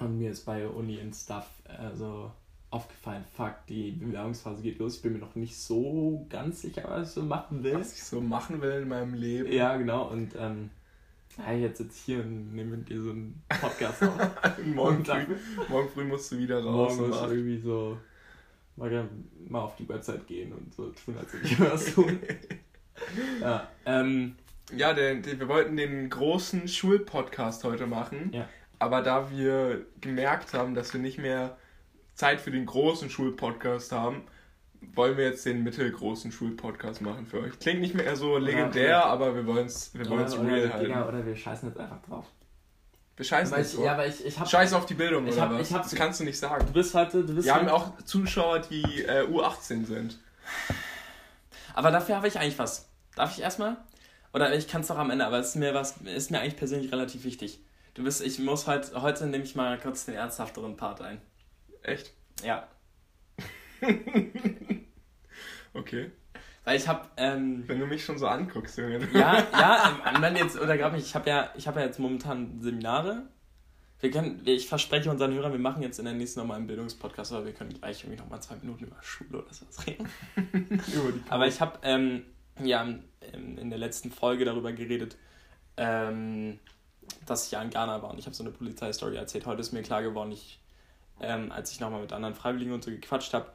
und mir ist bei Uni in Stuff äh, so aufgefallen, fuck, die Bewerbungsphase geht los. Ich bin mir noch nicht so ganz sicher, was ich so machen will.
Was ich so machen will in meinem Leben.
Ja, genau. Und ähm, ja, jetzt sitze ich hier und nehme mit dir so einen Podcast auf. *laughs*
morgen, früh, morgen früh musst du wieder raus.
Morgen musst du irgendwie so mal, mal auf die Website gehen und so tun, als würde ich was tun. *laughs* ja, ähm,
ja der, der, wir wollten den großen Schulpodcast heute machen. Ja. Aber da wir gemerkt haben, dass wir nicht mehr Zeit für den großen Schulpodcast haben, wollen wir jetzt den mittelgroßen Schulpodcast machen für euch. Klingt nicht mehr so legendär, oder, aber wir wollen es wir wollen's
oder, real halten. Digga, oder wir scheißen jetzt einfach drauf.
Wir scheißen
jetzt
Ja,
aber ich, ich hab,
Scheiß auf die Bildung,
ich hab,
oder
was? Ich hab,
das kannst du nicht sagen.
Du bist heute... Du bist
wir haben auch Zuschauer, die äh, U18 sind.
Aber dafür habe ich eigentlich was. Darf ich erstmal? Oder ich kann es doch am Ende, aber es ist mir, was, ist mir eigentlich persönlich relativ wichtig. Du bist, ich muss halt, heute nehme ich mal kurz den ernsthafteren Part ein.
Echt?
Ja. *laughs*
okay.
Weil ich habe. Ähm,
Wenn du mich schon so anguckst, Junge.
Ja, ja, ähm, dann jetzt, oder glaub mich, ich habe ja, hab ja jetzt momentan Seminare. Wir können, ich verspreche unseren Hörern, wir machen jetzt in der nächsten nochmal einen Bildungspodcast, aber wir können gleich irgendwie nochmal zwei Minuten über Schule oder sowas reden. *laughs* aber ich habe ähm, ja in der letzten Folge darüber geredet, ähm, dass ich ja in Ghana war und ich habe so eine Polizeistory erzählt. Heute ist mir klar geworden, ich ähm, als ich nochmal mit anderen Freiwilligen und so gequatscht habe,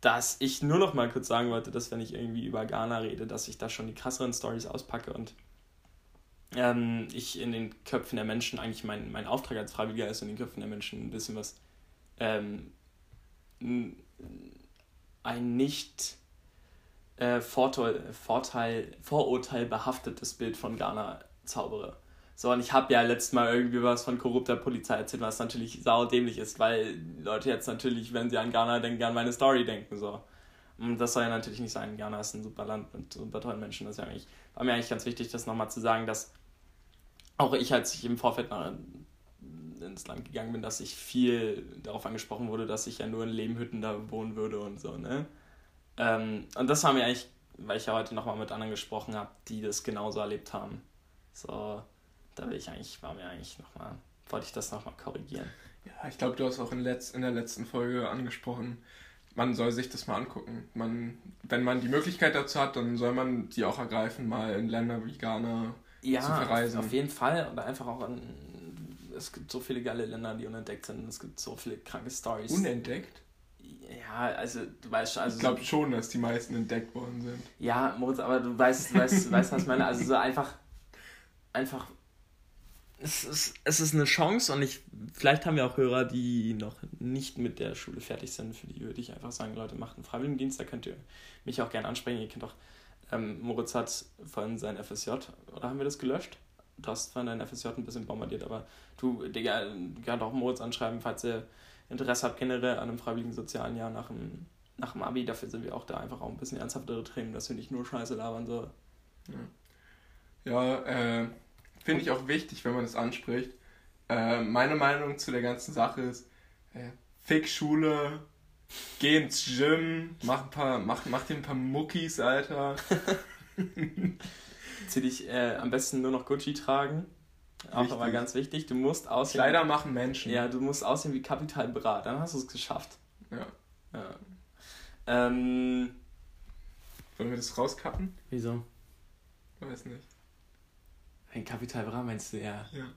dass ich nur noch mal kurz sagen wollte, dass wenn ich irgendwie über Ghana rede, dass ich da schon die krasseren Stories auspacke und ähm, ich in den Köpfen der Menschen eigentlich mein, mein Auftrag als Freiwilliger ist, in den Köpfen der Menschen ein bisschen was ähm, ein nicht äh, Vorteil, Vorteil, Vorurteil behaftetes Bild von Ghana zaubere. So, und ich habe ja letztes Mal irgendwie was von korrupter Polizei erzählt, was natürlich saudämlich ist, weil Leute jetzt natürlich, wenn sie an Ghana denken, an meine Story denken. So. Und das soll ja natürlich nicht sein. Ghana ist ein super Land mit super tollen Menschen. Das ist ja eigentlich, war mir eigentlich ganz wichtig, das nochmal zu sagen, dass auch ich, als ich im Vorfeld nach, ins Land gegangen bin, dass ich viel darauf angesprochen wurde, dass ich ja nur in Lehmhütten da wohnen würde und so, ne? Ähm, und das war mir eigentlich, weil ich ja heute nochmal mit anderen gesprochen habe, die das genauso erlebt haben. So, da will ich eigentlich, war mir eigentlich nochmal, wollte ich das nochmal korrigieren.
Ja, ich glaube, du hast auch in, letz, in der letzten Folge angesprochen, man soll sich das mal angucken. Man, wenn man die Möglichkeit dazu hat, dann soll man die auch ergreifen, mal in Länder wie Ghana
ja, zu verreisen. Auf jeden Fall. Oder einfach auch an. Es gibt so viele geile Länder, die unentdeckt sind. Es gibt so viele kranke Stories.
Unentdeckt?
Ja, also du weißt schon. Also
ich glaube schon, dass die meisten entdeckt worden sind.
Ja, Moritz, aber du weißt, weißt, weißt was ich meine. Also so einfach. Einfach es ist, es ist eine Chance und ich, vielleicht haben wir auch Hörer, die noch nicht mit der Schule fertig sind. Für die würde ich einfach sagen, Leute, macht einen Freiwilligendienst, da könnt ihr mich auch gerne ansprechen. Ihr kennt auch, ähm, Moritz hat vorhin sein FSJ, oder haben wir das gelöscht? Du hast vorhin dein FSJ ein bisschen bombardiert, aber du, Digga, du kannst auch Moritz anschreiben, falls ihr Interesse habt generell an einem freiwilligen sozialen Jahr nach dem, nach dem Abi. Dafür sind wir auch da einfach auch ein bisschen ernsthaftere Training, dass wir nicht nur Scheiße labern so.
Ja, ja äh finde ich auch wichtig, wenn man das anspricht. Äh, meine Meinung zu der ganzen Sache ist, äh, fick Schule, geh ins Gym, mach, ein paar, mach, mach dir ein paar Muckis, Alter. *laughs*
Zieh dich äh, am besten nur noch Gucci tragen. Auch Richtig. aber ganz wichtig, du musst aussehen.
Kleider machen Menschen.
Ja, du musst aussehen wie Kapital Bra, dann hast du es geschafft.
Ja.
ja. Ähm,
Wollen wir das rauskappen?
Wieso?
Weiß nicht.
Ein Kapital Bra meinst du, ja.
Ja.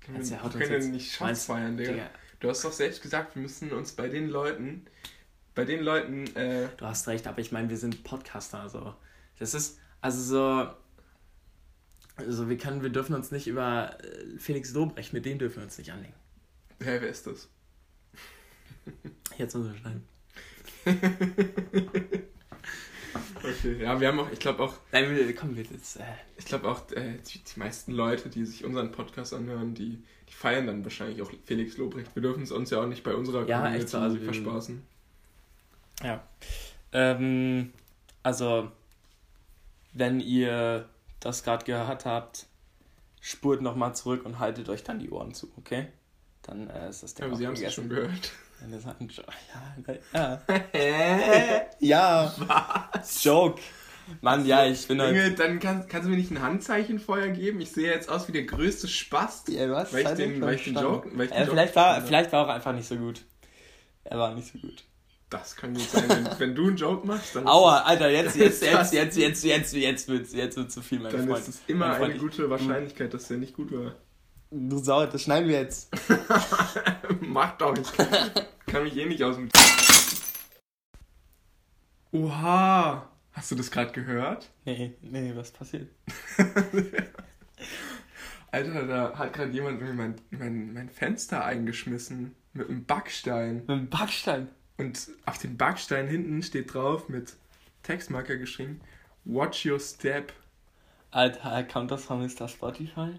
Können wir, wir können ja nicht Schatz feiern, Digga. Digga. Du hast doch selbst gesagt, wir müssen uns bei den Leuten, bei den Leuten, äh
Du hast recht, aber ich meine, wir sind Podcaster, also. Das ist, also so. Also wir können, wir dürfen uns nicht über äh, Felix Lobrecht, mit dem dürfen wir uns nicht anlegen.
Hä, wer ist das?
Jetzt müssen wir schneiden. *laughs*
Okay, ja, wir haben auch, ich glaube auch.
Nein, komm, wir jetzt. Äh.
Ich glaube auch, äh, die, die, meisten Leute, die sich unseren Podcast anhören, die, die feiern dann wahrscheinlich auch Felix Lobrecht. Wir dürfen es uns ja auch nicht bei unserer
ja, Community so, also
verspaßen.
Ja. Ähm, also, wenn ihr das gerade gehört habt, spurt nochmal zurück und haltet euch dann die Ohren zu, okay? Dann äh, ist das
Ding ja, aber Sie haben es schon gehört.
Ja, ja. *laughs* ja. Was? Joke. Mann, ja, ich bin
Junge, halt... dann kann, kannst du mir nicht ein Handzeichen vorher geben? Ich sehe jetzt aus wie der größte Spast.
Ja, was?
Weil ich den, weil ich den Joke... Weil ich den
äh, vielleicht, Joke war, vielleicht war er auch einfach nicht so gut. Er war nicht so gut.
Das kann gut sein. Wenn, wenn du einen Joke machst, dann.
Aua, Alter, *laughs* jetzt, jetzt, jetzt, jetzt, jetzt, jetzt, jetzt, wird jetzt wird zu viel, mein
dann
Freund.
Dann ist es immer eine gute Wahrscheinlichkeit, dass der nicht gut war.
Du Sau, das schneiden wir jetzt. *laughs*
Mach doch, ich kann mich eh nicht aus dem. Oha! Hast du das gerade gehört?
Nee, nee, was passiert? *laughs*
Alter, da hat gerade jemand mir mein, mein, mein Fenster eingeschmissen. Mit einem Backstein.
Mit einem Backstein?
Und auf dem Backstein hinten steht drauf mit Textmarker geschrieben: Watch your step.
Alter, kommt das von Mr. Spotify?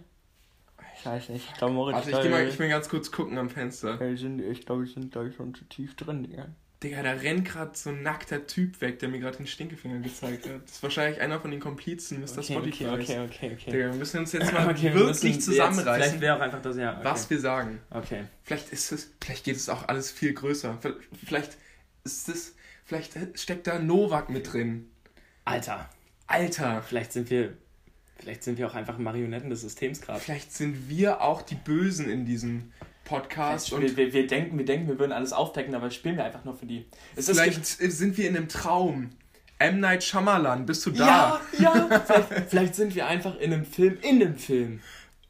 Ich weiß nicht. Ich glaube, Moritz.
Warte, ich, geh mal, ich will ganz kurz gucken am Fenster.
Ja, sind, ich glaube, wir sind da schon zu tief drin, Digga.
Digga, da rennt gerade so ein nackter Typ weg, der mir gerade den Stinkefinger gezeigt hat. Das ist wahrscheinlich einer von den Komplizen Mr.
Okay,
Spotify.
Okay, okay, okay, okay.
Digga, wir müssen uns jetzt *laughs* mal okay, wirklich zusammenreißen.
Jetzt, vielleicht wäre auch einfach das, ja.
Okay. Was wir sagen.
Okay.
Vielleicht ist es, vielleicht geht es auch alles viel größer. Vielleicht ist es, vielleicht steckt da Novak mit drin.
Alter.
Alter.
Vielleicht sind wir Vielleicht sind wir auch einfach Marionetten des Systems gerade.
Vielleicht sind wir auch die Bösen in diesem Podcast.
Und wir, wir, denken, wir denken, wir würden alles aufdecken, aber spielen wir einfach nur für die.
Es vielleicht sind wir in einem Traum. M. Night Shyamalan, bist du
da? Ja, ja. vielleicht, vielleicht, sind wir einfach in einem Film, in einem Film.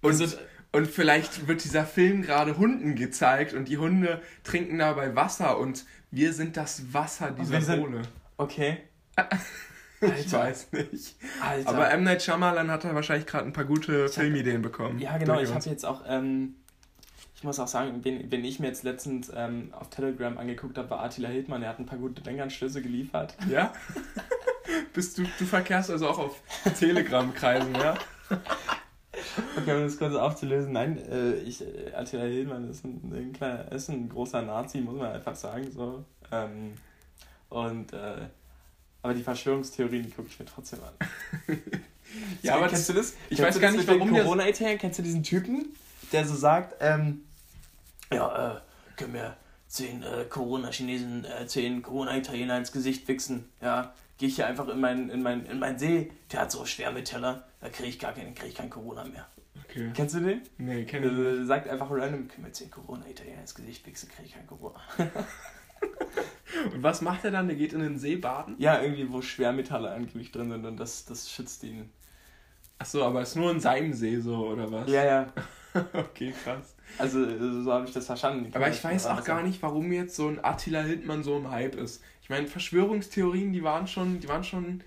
Und, also, und vielleicht wird dieser Film gerade Hunden gezeigt und die Hunde trinken dabei Wasser und wir sind das Wasser dieser Bohle.
Okay. *laughs*
Alter. Ich weiß nicht. Alter. Aber M. Night Shyamalan hat da wahrscheinlich gerade ein paar gute ich Filmideen bekommen.
Ja, genau. Ich habe jetzt auch, ähm, ich muss auch sagen, wenn, wenn ich mir jetzt letztens ähm, auf Telegram angeguckt habe, war Attila Hildmann, der hat ein paar gute Denkanstöße geliefert.
Ja? *laughs* Bist du, du verkehrst also auch auf Telegram-Kreisen, ja? *laughs*
Okay, um das kurz aufzulösen, nein, äh, ich, äh, Attila Hildmann ist ein, ein, kleiner, ist ein großer Nazi, muss man einfach sagen, so. Ähm, und äh, aber die Verschwörungstheorien, die gucke ich mir trotzdem an. *laughs* ja, aber kennst du das? Ich weiß gar nicht, warum corona -Ethereum? Kennst du diesen Typen, der so sagt, ähm, ja, äh, können wir zehn äh, Corona-Chinesen, äh, zehn Corona-Italiener ins Gesicht wichsen, ja, gehe ich hier einfach in meinen in mein, in mein See, der hat so Schwermetalle, da kriege ich gar kein, krieg ich kein Corona mehr.
Okay.
Kennst du den?
Nee, kenn ich nicht.
Sagt einfach random, können wir zehn Corona-Italiener ins Gesicht wichsen, kriege ich kein Corona. *laughs*
Und was macht er dann? Der geht in den See baden?
Ja, irgendwie, wo Schwermetalle angeblich drin sind und das, das schützt ihn.
Achso, aber ist nur in seinem See so, oder was?
Ja, ja. *laughs*
okay, krass.
Also, so habe ich das verstanden.
Aber ich weiß auch gar nicht, warum jetzt so ein Attila Hildmann so im Hype ist. Ich meine, Verschwörungstheorien, die waren schon, die waren schon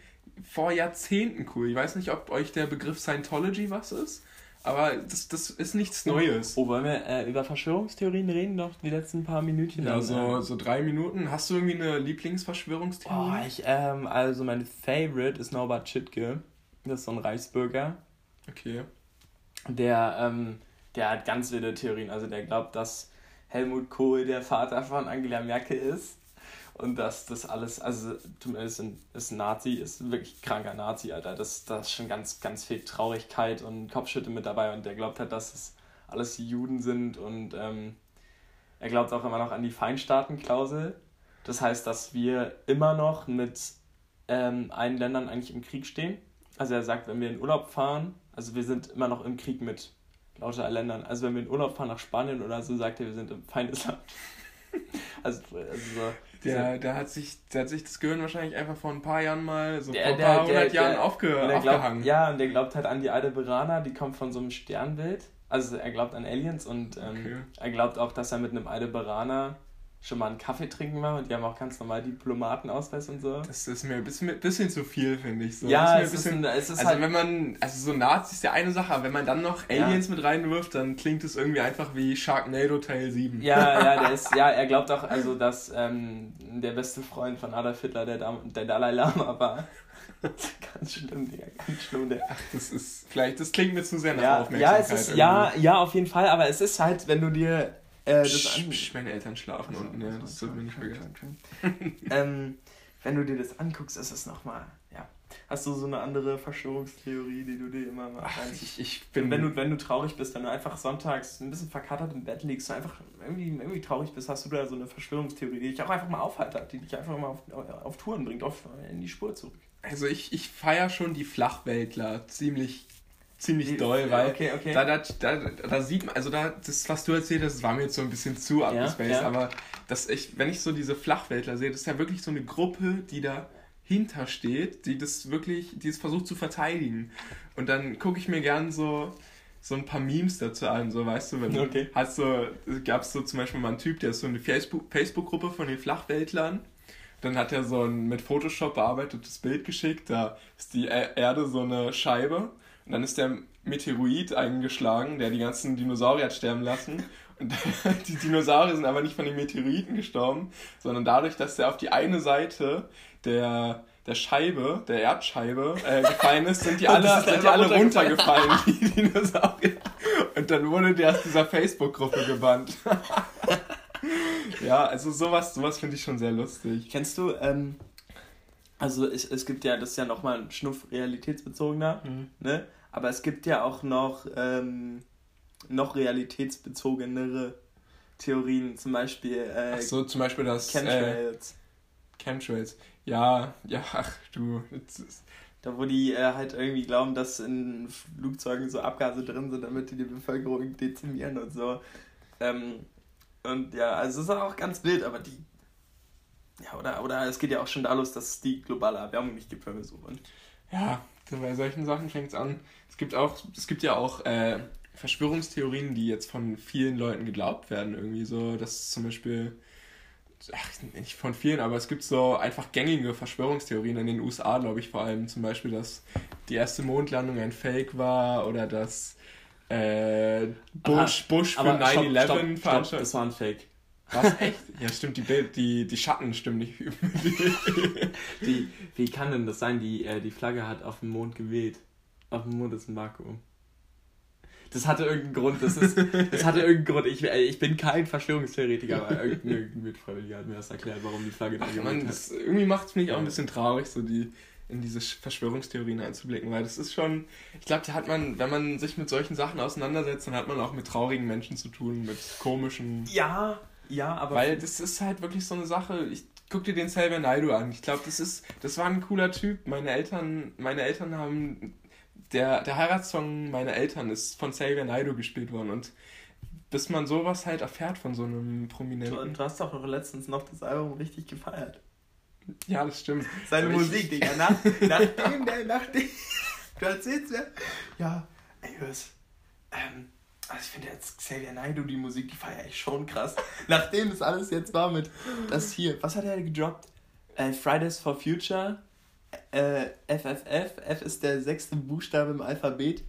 vor Jahrzehnten cool. Ich weiß nicht, ob euch der Begriff Scientology was ist, aber das, das ist nichts Neues.
Oh, wollen wir äh, über Verschwörungstheorien reden noch die letzten paar Minuten?
Ja, so, so drei Minuten. Hast du irgendwie eine Lieblingsverschwörungstheorie?
Oh, ich, ähm, also mein Favorite ist Norbert Schittke. Das ist so ein Reichsbürger.
Okay.
Der, ähm, der hat ganz wilde Theorien. Also der glaubt, dass Helmut Kohl der Vater von Angela Merkel ist. Und dass das alles, also ein, ist ein Nazi, ist ein wirklich kranker Nazi, Alter. Das, das ist schon ganz, ganz viel Traurigkeit und Kopfschütte mit dabei. Und der glaubt halt, dass es alles Juden sind. Und ähm, er glaubt auch immer noch an die Feinstaatenklausel. Das heißt, dass wir immer noch mit ähm, allen Ländern eigentlich im Krieg stehen. Also er sagt, wenn wir in Urlaub fahren, also wir sind immer noch im Krieg mit lauter Ländern. Also wenn wir in Urlaub fahren nach Spanien oder so, sagt er, wir sind im Feindesland. *laughs*
also, also so. Der, der, hat sich, der hat sich das Gehirn wahrscheinlich einfach vor ein paar Jahren mal, so
der,
vor ein paar hundert
Jahren aufge, aufgehangen. Ja, und der glaubt halt an die Aldebarana, die kommt von so einem Sternbild. Also er glaubt an Aliens und ähm, okay. er glaubt auch, dass er mit einem Aldebaraner schon mal einen Kaffee trinken war und die haben auch ganz normal Diplomatenausweis und so.
Das ist mir ein bisschen, bisschen zu viel, finde ich. So.
Ja,
es bisschen, ist ein, es ist also halt wenn man, also so Nazis ist ja eine Sache, aber wenn man dann noch Aliens ja. mit reinwirft, dann klingt es irgendwie einfach wie Sharknado Teil 7.
Ja, ja, der *laughs* ist, ja, er glaubt auch, also, dass ähm, der beste Freund von Adolf Hitler der, der Dalai Lama war. *laughs* ganz schlimm, Digga, ganz schlimm. Der.
Ach, das ist, vielleicht, das klingt mir zu sehr nach
ja,
Aufmerksamkeit.
Ja, es ist, ja, ja, auf jeden Fall, aber es ist halt, wenn du dir äh, das
psch, psch, meine Eltern schlafen also, unten, ja, das sollte mir nicht vergessen.
ähm, wenn du dir das anguckst, ist es nochmal, ja. Hast du so eine andere Verschwörungstheorie, die du dir immer mal Ach, ich, ich bin wenn du, wenn du traurig bist, wenn du einfach sonntags ein bisschen verkatert im Bett liegst, und einfach irgendwie, irgendwie traurig bist, hast du da so eine Verschwörungstheorie, die dich auch einfach mal aufhaltet, die dich einfach mal auf, auf Touren bringt, auf, in die Spur zurück.
Also ich, ich feiere schon die Flachweltler ziemlich ziemlich doll, weil okay, okay. Da, da, da, da sieht man, also da, das, was du erzählt hast, war mir jetzt so ein bisschen zu abgespaced, ja, ja. aber das ich, wenn ich so diese Flachweltler sehe, das ist ja wirklich so eine Gruppe, die dahinter steht, die das wirklich, die es versucht zu verteidigen. Und dann gucke ich mir gern so, so ein paar Memes dazu an, so weißt du, wenn okay. hast so, gab es so zum Beispiel mal einen Typ, der ist so eine Facebook-Gruppe von den Flachweltlern. Dann hat er so ein mit Photoshop bearbeitetes Bild geschickt, da ist die Erde so eine Scheibe und dann ist der Meteorit eingeschlagen, der die ganzen Dinosaurier hat sterben lassen. Und *laughs* die Dinosaurier sind aber nicht von den Meteoriten gestorben, sondern dadurch, dass der auf die eine Seite der, der Scheibe, der Erdscheibe, äh, gefallen ist, sind die *laughs* alle, sind die alle runtergefallen, *laughs* die Dinosaurier. Und dann wurde der aus dieser Facebook-Gruppe gebannt. ja, also sowas, sowas finde ich schon sehr lustig.
Kennst du, ähm, also es, es gibt ja, das ist ja nochmal ein Schnuff realitätsbezogener, mhm. ne? Aber es gibt ja auch noch, ähm, noch realitätsbezogenere Theorien, zum Beispiel. Äh,
ach so, zum Beispiel das. Chemtrails. Äh, Chemtrails. Ja, ja, ach du.
Da, wo die äh, halt irgendwie glauben, dass in Flugzeugen so Abgase drin sind, damit die die Bevölkerung dezimieren und so. Ähm, und ja, also es ist auch ganz wild, aber die. Ja, oder, oder es geht ja auch schon da los, dass es die globale Erwärmung nicht gibt, wenn wir so wollen.
Ja, bei solchen Sachen fängt es an. Es gibt auch, es gibt ja auch äh, Verschwörungstheorien, die jetzt von vielen Leuten geglaubt werden. Irgendwie so, dass zum Beispiel, ach, nicht von vielen, aber es gibt so einfach gängige Verschwörungstheorien in den USA, glaube ich, vor allem. Zum Beispiel, dass die erste Mondlandung ein Fake war oder dass äh, Bush, Aha, Bush für 9-11 veranstaltet.
Das war ein Fake.
Was, echt? ja, stimmt, die, Bild, die, die Schatten stimmen nicht. *laughs*
die, wie kann denn das sein? Die, äh, die Flagge hat auf dem Mond geweht. Auf dem Mond ist ein Vakuum. Das hatte irgendeinen Grund. Das, ist, das hatte irgendeinen Grund. Ich, äh, ich bin kein Verschwörungstheoretiker, aber *laughs* irgendein Mitfreiwilliger hat mir das erklärt, warum die Flagge da
geweht hat. Irgendwie macht es mich auch ein bisschen traurig, so die in diese Verschwörungstheorien einzublicken, weil das ist schon, ich glaube, da hat man, wenn man sich mit solchen Sachen auseinandersetzt, dann hat man auch mit traurigen Menschen zu tun, mit komischen.
Ja, ja, aber.
Weil das ist halt wirklich so eine Sache. Ich guck dir den Xavier Naidu an. Ich glaube, das ist, das war ein cooler Typ. Meine Eltern, meine Eltern haben, der, der Heiratssong meiner Eltern ist von Xavier Naidu gespielt worden und bis man sowas halt erfährt von so einem Prominenten.
Du, du hast doch letztens noch das Album richtig gefeiert.
Ja, das stimmt.
Seine Aber Musik, ich... *laughs* Digga. Nach, nachdem der, nachdem. *laughs* Du erzählst mir. Ja, ey, hörst. Ähm, also ich finde jetzt Xavier Naidoo, die Musik, die feiere ich schon krass. Nachdem das alles jetzt war mit das hier. Was hat er gedroppt? Äh, Fridays for Future. Äh, FFF. F ist der sechste Buchstabe im Alphabet.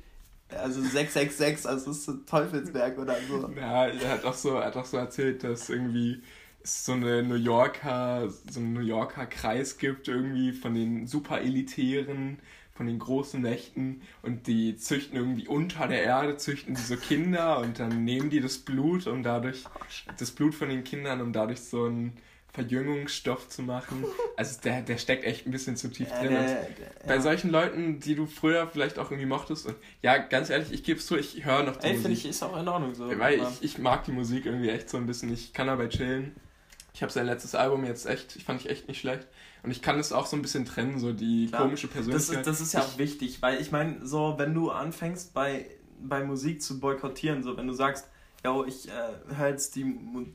Also 666, also ist so Teufelsberg oder so.
Ja, er hat auch so, hat auch so erzählt, dass irgendwie es so eine New Yorker, so einen New Yorker Kreis gibt, irgendwie von den super elitären, von den großen Mächten und die züchten irgendwie unter der Erde, züchten diese Kinder und dann nehmen die das Blut und dadurch, das Blut von den Kindern, um dadurch so ein Verjüngungsstoff zu machen. *laughs* Also der, der steckt echt ein bisschen zu tief drin. Ja, der, bei ja. solchen Leuten, die du früher vielleicht auch irgendwie mochtest. Und ja, ganz ehrlich, ich gebe es zu, ich höre noch
die Ey, Musik. finde ich, ist auch in Ordnung so.
Weil ich, ich mag die Musik irgendwie echt so ein bisschen. Ich kann dabei chillen. Ich habe sein letztes Album jetzt echt, ich fand ich echt nicht schlecht. Und ich kann es auch so ein bisschen trennen, so die Klar. komische Persönlichkeit.
Das ist, das ist ja auch wichtig, weil ich meine, so, wenn du anfängst bei, bei Musik zu boykottieren, so, wenn du sagst, ja, ich äh, höre jetzt die,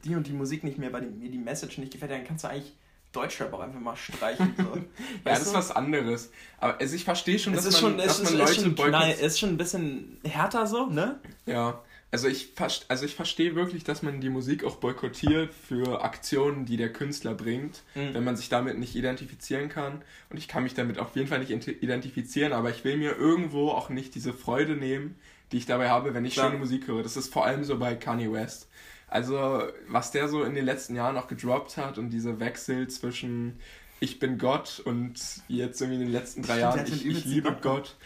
die und die Musik nicht mehr, weil die, mir die Message nicht gefällt, dann kannst du eigentlich Deutschrap auch einfach mal streichen. So. *laughs* ja,
das ist was anderes. Aber also ich verstehe schon, dass man, schon, dass man
Leute schon, boykottiert. Nein, ist schon ein bisschen härter so, ne?
Ja. Also ich, also ich verstehe wirklich, dass man die Musik auch boykottiert für Aktionen, die der Künstler bringt, mhm. wenn man sich damit nicht identifizieren kann. Und ich kann mich damit auf jeden Fall nicht identifizieren, aber ich will mir irgendwo auch nicht diese Freude nehmen, die ich dabei habe, wenn ich Klar. schöne Musik höre. Das ist vor allem so bei Kanye West. Also, was der so in den letzten Jahren auch gedroppt hat und diese Wechsel zwischen ich bin Gott und jetzt irgendwie in den letzten drei Jahren ich, ich liebe Gott.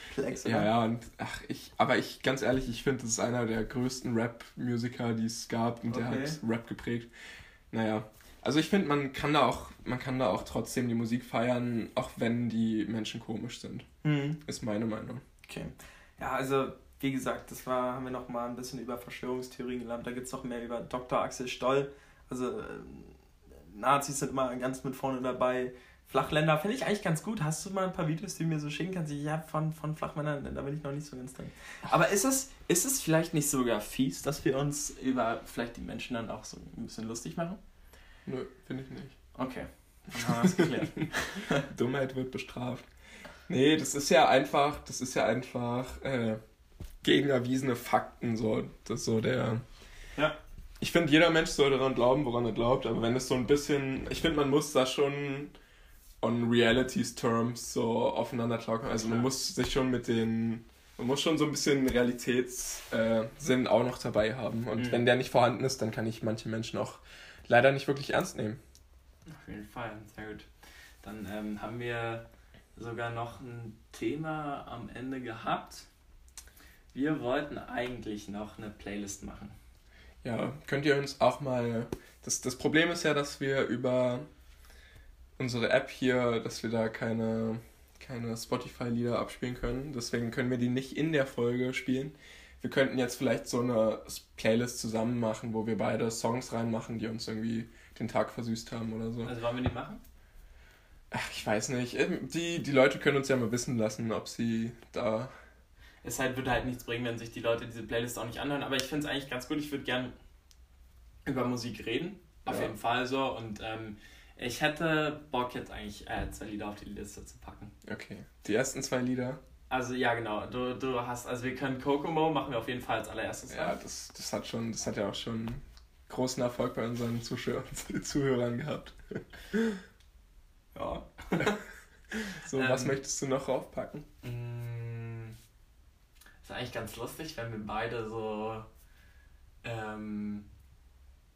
Ja, ja, und ach, ich, aber ich, ganz ehrlich, ich finde, das ist einer der größten Rap-Musiker, die es gab und okay. der hat Rap geprägt. Naja, also ich finde, man kann da auch, man kann da auch trotzdem die Musik feiern, auch wenn die Menschen komisch sind. Mhm. Ist meine Meinung.
Okay. Ja, also wie gesagt, das war, haben wir noch mal ein bisschen über Verschwörungstheorien gelernt. Da gibt es noch mehr über Dr. Axel Stoll. Also äh, Nazis sind immer ganz mit vorne dabei. Flachländer finde ich eigentlich ganz gut. Hast du mal ein paar Videos, die du mir so schicken kannst? Ja, von, von Flachmännern, da bin ich noch nicht so ganz drin. Aber ist es, ist es vielleicht nicht sogar fies, dass wir uns über vielleicht die Menschen dann auch so ein bisschen lustig machen?
Nö, finde ich nicht.
Okay, dann haben wir das geklärt. *laughs* *laughs*
Dummheit wird bestraft. Nee, das ist ja einfach, das ist ja einfach äh, gegen erwiesene Fakten, so, das so der. Ja. Ich finde, jeder Mensch soll daran glauben, woran er glaubt, aber wenn es so ein bisschen, ich finde, man muss da schon on realities terms so aufeinander klarkommen. Also man muss sich schon mit den, man muss schon so ein bisschen Realitätssinn äh, auch noch dabei haben. Und mhm. wenn der nicht vorhanden ist, dann kann ich manche Menschen auch leider nicht wirklich ernst nehmen.
Auf jeden Fall, sehr gut. Dann ähm, haben wir sogar noch ein Thema am Ende gehabt. Wir wollten eigentlich noch eine Playlist machen.
Ja, könnt ihr uns auch mal. Das, das Problem ist ja, dass wir über unsere App hier, dass wir da keine, keine Spotify-Lieder abspielen können. Deswegen können wir die nicht in der Folge spielen. Wir könnten jetzt vielleicht so eine Playlist zusammen machen, wo wir beide Songs reinmachen, die uns irgendwie den Tag versüßt haben oder so.
Also wollen wir die machen?
Ach, ich weiß nicht. Die, die Leute können uns ja mal wissen lassen, ob sie da
es halt, würde halt nichts bringen, wenn sich die Leute diese Playlist auch nicht anhören. Aber ich finde es eigentlich ganz gut. Ich würde gern über Musik reden. Auf ja. jeden Fall so. Und ähm, ich hätte Bock jetzt eigentlich äh, zwei Lieder auf die Liste zu packen.
Okay. Die ersten zwei Lieder?
Also ja, genau. Du, du hast, also wir können Kokomo machen wir auf jeden Fall als allererstes.
Ja, das, das hat schon, das hat ja auch schon großen Erfolg bei unseren Zuschauern, *laughs* Zuhörern gehabt. ja. *laughs* so, ähm, was möchtest du noch raufpacken?
Ist eigentlich ganz lustig, wenn wir beide so, ähm,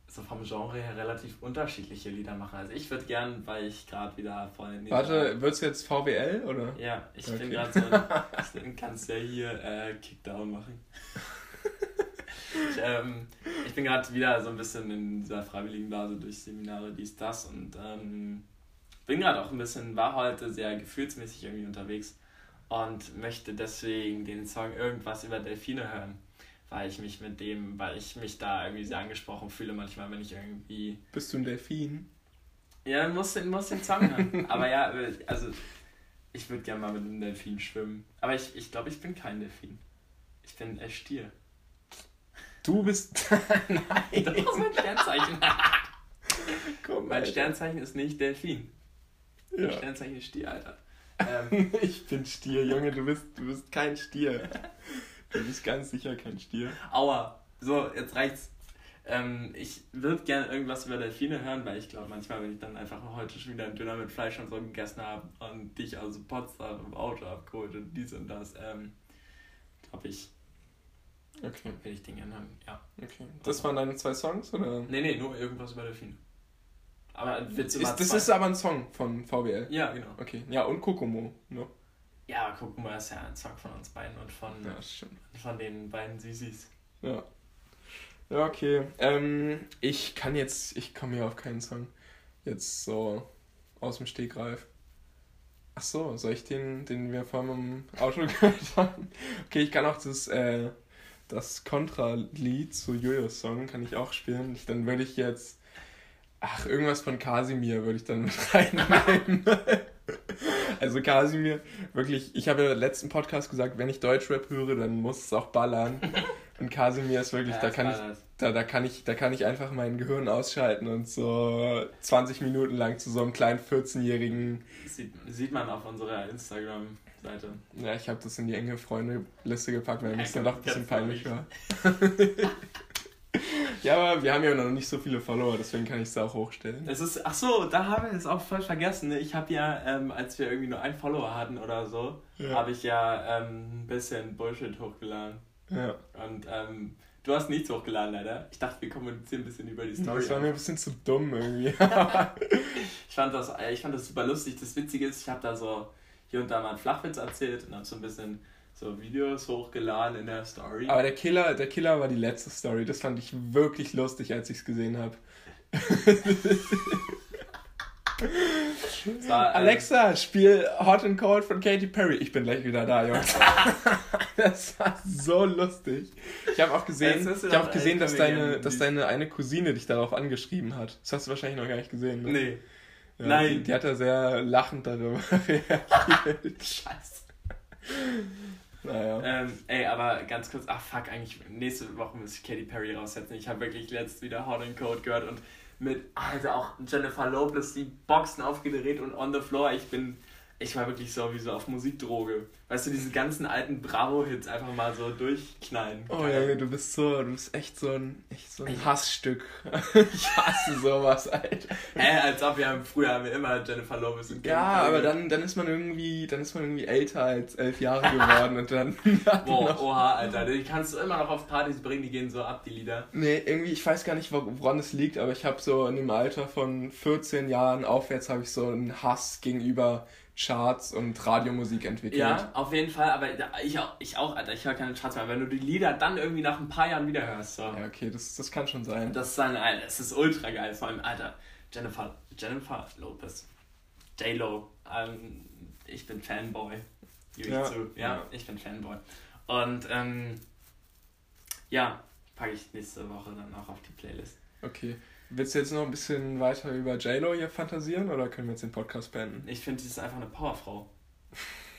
so vom Genre her relativ unterschiedliche Lieder machen. Also ich würde gern, weil ich gerade wieder voll in
Warte, wird es jetzt VWL oder?
Ja, ich okay. *laughs* bin gerade so, ich kannst ja hier äh, Kickdown machen. *laughs* ich, ähm, ich bin gerade wieder so ein bisschen in dieser freiwilligen Blase durch Seminare, dies, das und ähm, bin gerade auch ein bisschen, war heute sehr gefühlsmäßig irgendwie unterwegs und möchte deswegen den Song irgendwas über Delfine hören, weil ich mich mit dem, weil ich mich da irgendwie sehr angesprochen fühle manchmal, wenn ich irgendwie...
Bist du ein Delfin?
Ja, muss, muss den Song hören. *laughs* Aber ja, also ich würde gerne mal mit einem Delfin schwimmen. Aber ich, ich glaube, ich bin kein Delfin. Ich bin ein Stier.
Du bist. *laughs* Nein.
Das ist mein Sternzeichen. Komm, mein Sternzeichen ist nicht Delfin. Mein ja. Sternzeichen ist Stier, Alter.
Ähm, *laughs* ich bin Stier, Junge, du bist, du bist kein Stier. Du bist ganz sicher kein Stier.
Aua. So, jetzt reicht's. Ähm, ich würde gerne irgendwas über Delfine hören, weil ich glaube, manchmal, wenn ich dann einfach heute schon wieder einen Döner mit Fleisch und so gegessen habe und dich aus Potsdam im Auto abgeholt und dies und das, ähm, glaube ich, okay. will ich den gerne hören. Ja.
Okay. Das waren deine zwei Songs, oder?
Nee, nee, nur irgendwas über Delfine.
Aber du ist, Das ist aber ein Song von VWL?
Ja, genau.
Okay. Ja, und Kokomo, ne?
Ja, Kokomo ist ja ein Song von uns beiden und von, ja, von den beiden Sisis.
Ja. Ja, okay. Ähm, ich kann jetzt, ich komme hier auf keinen Song. Jetzt so aus dem Stegreif. Ach so, soll ich den, den wir vorhin im Auto *laughs* gehört haben? Okay, ich kann auch das, äh, das Contra-Lied zu Julius Song kann ich auch spielen. Ich, dann würde ich jetzt, ach, irgendwas von Kasimir würde ich dann mit *laughs* reinnehmen. also Kasimir, wirklich, ich habe ja im letzten Podcast gesagt, wenn ich Deutschrap höre, dann muss es auch ballern. Und Kasimir ist wirklich, ja, da kann ich, da, da kann ich, da kann ich einfach mein Gehirn ausschalten und so 20 Minuten lang zu so einem kleinen 14-jährigen.
Sieht, sieht man auf unserer Instagram-Seite.
Ja, ich habe das in die enge Freunde-Liste gepackt, weil mir das dann doch ein bisschen peinlich war. *laughs* ja, aber wir haben ja noch nicht so viele Follower, deswegen kann ich es auch hochstellen.
Es ist, ach so, da haben wir es auch voll vergessen. Ne? Ich habe ja, ähm, als wir irgendwie nur einen Follower hatten oder so, ja. habe ich ja ähm, ein bisschen Bullshit hochgeladen. Ja. Und ähm, du hast nichts hochgeladen, leider. Ich dachte, wir kommunizieren ein bisschen über die Story.
Das war mir ein bisschen zu dumm irgendwie. *laughs*
ich, fand das, ich fand das super lustig. Das Witzige ist, ich habe da so hier und da mal einen Flachwitz erzählt und habe so ein bisschen so Videos hochgeladen in der Story.
Aber der Killer, der Killer war die letzte Story. Das fand ich wirklich lustig, als ich es gesehen habe. War, äh, Alexa, spiel Hot and Cold von Katy Perry. Ich bin gleich wieder da, Jungs. *laughs* das war so lustig. Ich habe auch gesehen, ich hab auch gesehen dass, deine, dass deine eine Cousine dich darauf angeschrieben hat. Das hast du wahrscheinlich noch gar nicht gesehen. Ne? Nee. Ja, Nein. Die, die, hat da sehr lachend darüber *laughs* reagiert. *laughs* Scheiße.
Naja. Ähm, ey, aber ganz kurz, ach fuck, eigentlich nächste Woche muss ich Katy Perry raussetzen. Ich habe wirklich letzt wieder Hot and Cold gehört und mit, also auch Jennifer Lopez, die Boxen aufgedreht und on the floor. Ich bin, ich war wirklich so wie so auf Musikdroge. Weißt du, diese ganzen alten Bravo-Hits einfach mal so durchknallen.
Oh ja, du bist so, du bist echt so ein, echt so ein Hassstück. *laughs* ich hasse sowas, Alter.
Hä, als ob wir haben, früher haben wir immer Jennifer Lopez
und Ja, aber dann, dann ist man irgendwie, dann ist man irgendwie älter als elf Jahre geworden und dann. *laughs*
Boah, oha, Alter, die kannst du immer noch auf Partys bringen, die gehen so ab, die Lieder.
Nee, irgendwie, ich weiß gar nicht, woran es liegt, aber ich habe so in dem Alter von 14 Jahren aufwärts habe ich so einen Hass gegenüber Charts und Radiomusik entwickelt.
Ja, auf jeden Fall, aber ich auch, ich auch Alter, ich höre keine Charts mehr. Wenn du die Lieder dann irgendwie nach ein paar Jahren wieder hörst. So.
Ja, okay, das, das kann schon sein.
Das ist dann, Alter, es ist ultra geil. Vor allem, Alter, Jennifer, Jennifer Lopez, J-Lo, ähm, ich bin Fanboy. Ja, zu. Ja, ja, ich bin Fanboy. Und, ähm, ja, packe ich nächste Woche dann auch auf die Playlist.
Okay. Willst du jetzt noch ein bisschen weiter über JLo hier fantasieren oder können wir jetzt den Podcast beenden?
Ich finde, sie ist einfach eine Powerfrau.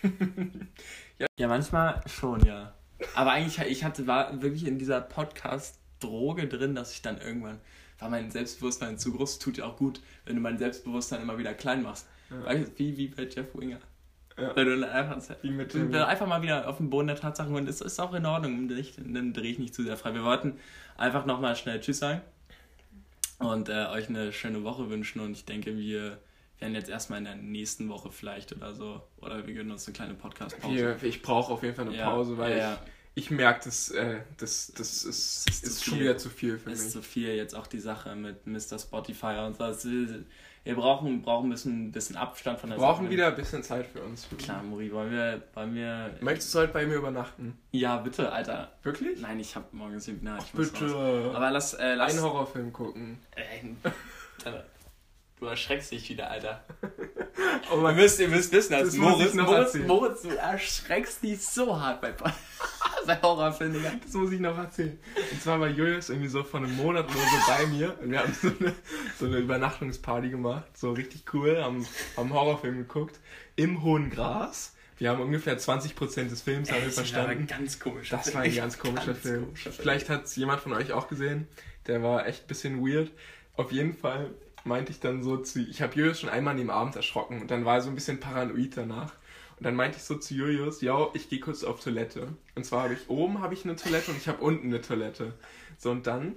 *laughs* ja. ja, manchmal schon, ja. Aber eigentlich, ich hatte, war wirklich in dieser Podcast-Droge drin, dass ich dann irgendwann, war mein Selbstbewusstsein zu groß, tut ja auch gut, wenn du mein Selbstbewusstsein immer wieder klein machst. Ja. Wie, wie bei Jeff Winger. Ja. Wenn du dann einfach, wie mit dem einfach mal wieder auf den Boden der Tatsachen und es ist auch in Ordnung, dann drehe ich nicht zu sehr frei. Wir wollten einfach nochmal schnell Tschüss sagen und äh, euch eine schöne Woche wünschen. Und ich denke, wir werden jetzt erstmal in der nächsten Woche vielleicht oder so, oder wir gönnen uns eine kleine Podcast-Pause.
Ich brauche auf jeden Fall eine ja, Pause, weil ja. ich, ich merke, das, äh, das, das ist, ist, ist schon wieder zu viel
für ist mich. Ist zu viel jetzt auch die Sache mit Mr. Spotify und so wir brauchen, brauchen ein bisschen, bisschen Abstand von
der Wir brauchen Sache. wieder ein bisschen Zeit für uns.
Klar, Muri, wollen wir, wollen wir.
Möchtest du heute bei mir übernachten?
Ja, bitte, Alter.
Wirklich?
Nein, ich hab morgen Seminar. Ich
bitte.
Raus. Aber lass, äh, lass.
Einen Horrorfilm gucken.
Äh, *laughs* du erschreckst dich wieder, Alter. oh, ihr, müsst, ihr müsst wissen, als Moritz, Moritz, Moritz, du erschreckst dich so hart bei
bei Horrorfilmen. Das muss ich noch erzählen. Und zwar war Julius irgendwie so vor einem Monat oder so bei mir und wir haben so eine, so eine Übernachtungsparty gemacht. So richtig cool, haben, haben Horrorfilm geguckt. Im hohen Gras Wir haben ungefähr 20% des Films haben wir verstanden.
ein ganz komischer
Das war ein ganz komischer
Ganz
Film.
komischer Film.
Vielleicht hat es jemand von euch auch gesehen. Der war echt ein bisschen weird. Auf jeden Fall meinte ich dann so zu. Ich habe Julius schon einmal an dem Abend erschrocken und dann war er so ein bisschen paranoid danach. Und dann meinte ich so zu Julius, ja, ich gehe kurz auf Toilette. Und zwar habe ich oben habe ich eine Toilette und ich habe unten eine Toilette. So und dann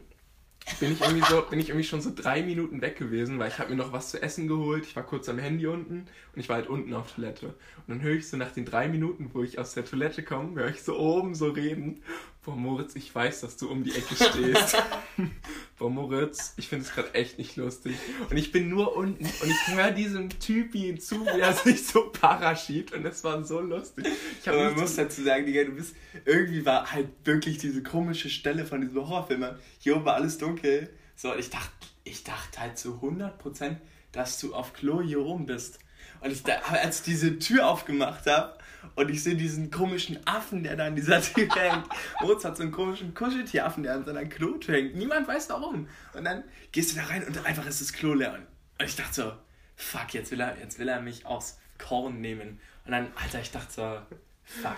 bin ich irgendwie so bin ich irgendwie schon so drei Minuten weg gewesen, weil ich habe mir noch was zu essen geholt. Ich war kurz am Handy unten und ich war halt unten auf Toilette. Und dann höre ich so nach den drei Minuten, wo ich aus der Toilette komme, höre ich so oben so reden. Boah, Moritz, ich weiß, dass du um die Ecke stehst. *laughs* Boah, Moritz, ich finde es gerade echt nicht lustig. Und ich bin nur unten und ich höre diesem Typi zu, wie er sich so paraschiebt und es war so lustig. Ich
Aber
habe
man muss dazu sagen, Digga, du bist. Irgendwie war halt wirklich diese komische Stelle von diesem Horrorfilm. Hier oben war alles dunkel. So, ich dachte, ich dachte halt zu 100%, dass du auf Klo hier oben bist. Und ich, da, als ich diese Tür aufgemacht habe und ich sehe diesen komischen Affen, der da an dieser Tür *laughs* hängt. Moritz hat so einen komischen Kuscheltieraffen, der an seiner Klotür hängt. Niemand weiß warum. Und dann gehst du da rein und einfach ist das Klo leer. Und ich dachte so, fuck, jetzt will er, jetzt will er mich aufs Korn nehmen. Und dann, Alter, ich dachte so, fuck.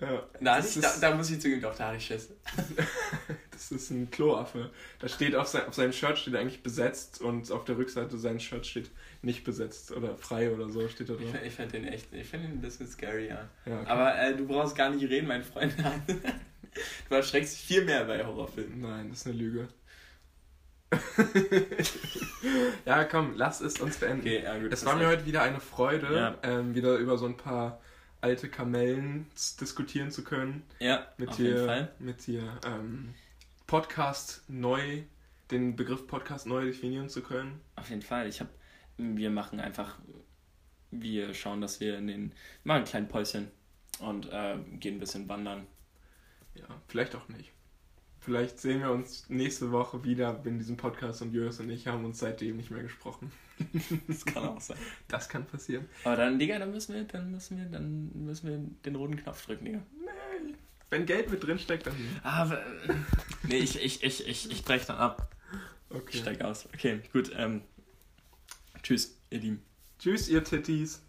Ja,
Da, ich, da, da muss ich zugeben, doch, da hatte ich Schiss. *laughs*
das ist ein Kloaffe. Da steht auf, sein, auf seinem Shirt steht eigentlich besetzt und auf der Rückseite seines Shirts steht nicht besetzt oder frei oder so steht da
Ich,
drauf.
find- ich finde den echt, ich finde den ein bisschen scary, ja.
Ja, okay.
Aber äh, du brauchst gar nicht reden, mein Freund. *laughs* du erschreckst dich viel mehr bei Horrorfilmen.
Nein, das ist eine Lüge. *laughs* ja, komm, lass es uns beenden.
Okay, ja gut.
Es war mir heute wieder eine Freude,
Ja.
ähm, wieder über so ein paar alte Kamellen diskutieren zu können.
Ja,
Mit
auf
dir,
jeden Fall.
mit dir ähm, Podcast neu, den Begriff Podcast neu definieren zu können.
Auf jeden Fall. Ich hab, wir machen einfach, wir schauen, dass wir in den, machen ein kleines Päuschen und äh, gehen ein bisschen wandern.
Ja, vielleicht auch nicht. Vielleicht sehen wir uns nächste Woche wieder in diesem Podcast und Julius und ich haben uns seitdem nicht mehr gesprochen. *laughs*
Das kann auch sein.
Das kann passieren.
Aber dann, Digga, dann müssen wir, dann müssen wir, dann müssen wir den roten Knopf drücken, Digga.
Nee, wenn Geld mit drin steckt, dann. *laughs*
Aber, *laughs* nee, ich, ich, ich, ich, ich brech dann ab. Ich
Okay.
steig aus. Okay, gut, ähm, tschüss, ihr Lieben.
Tschüss, ihr Titties.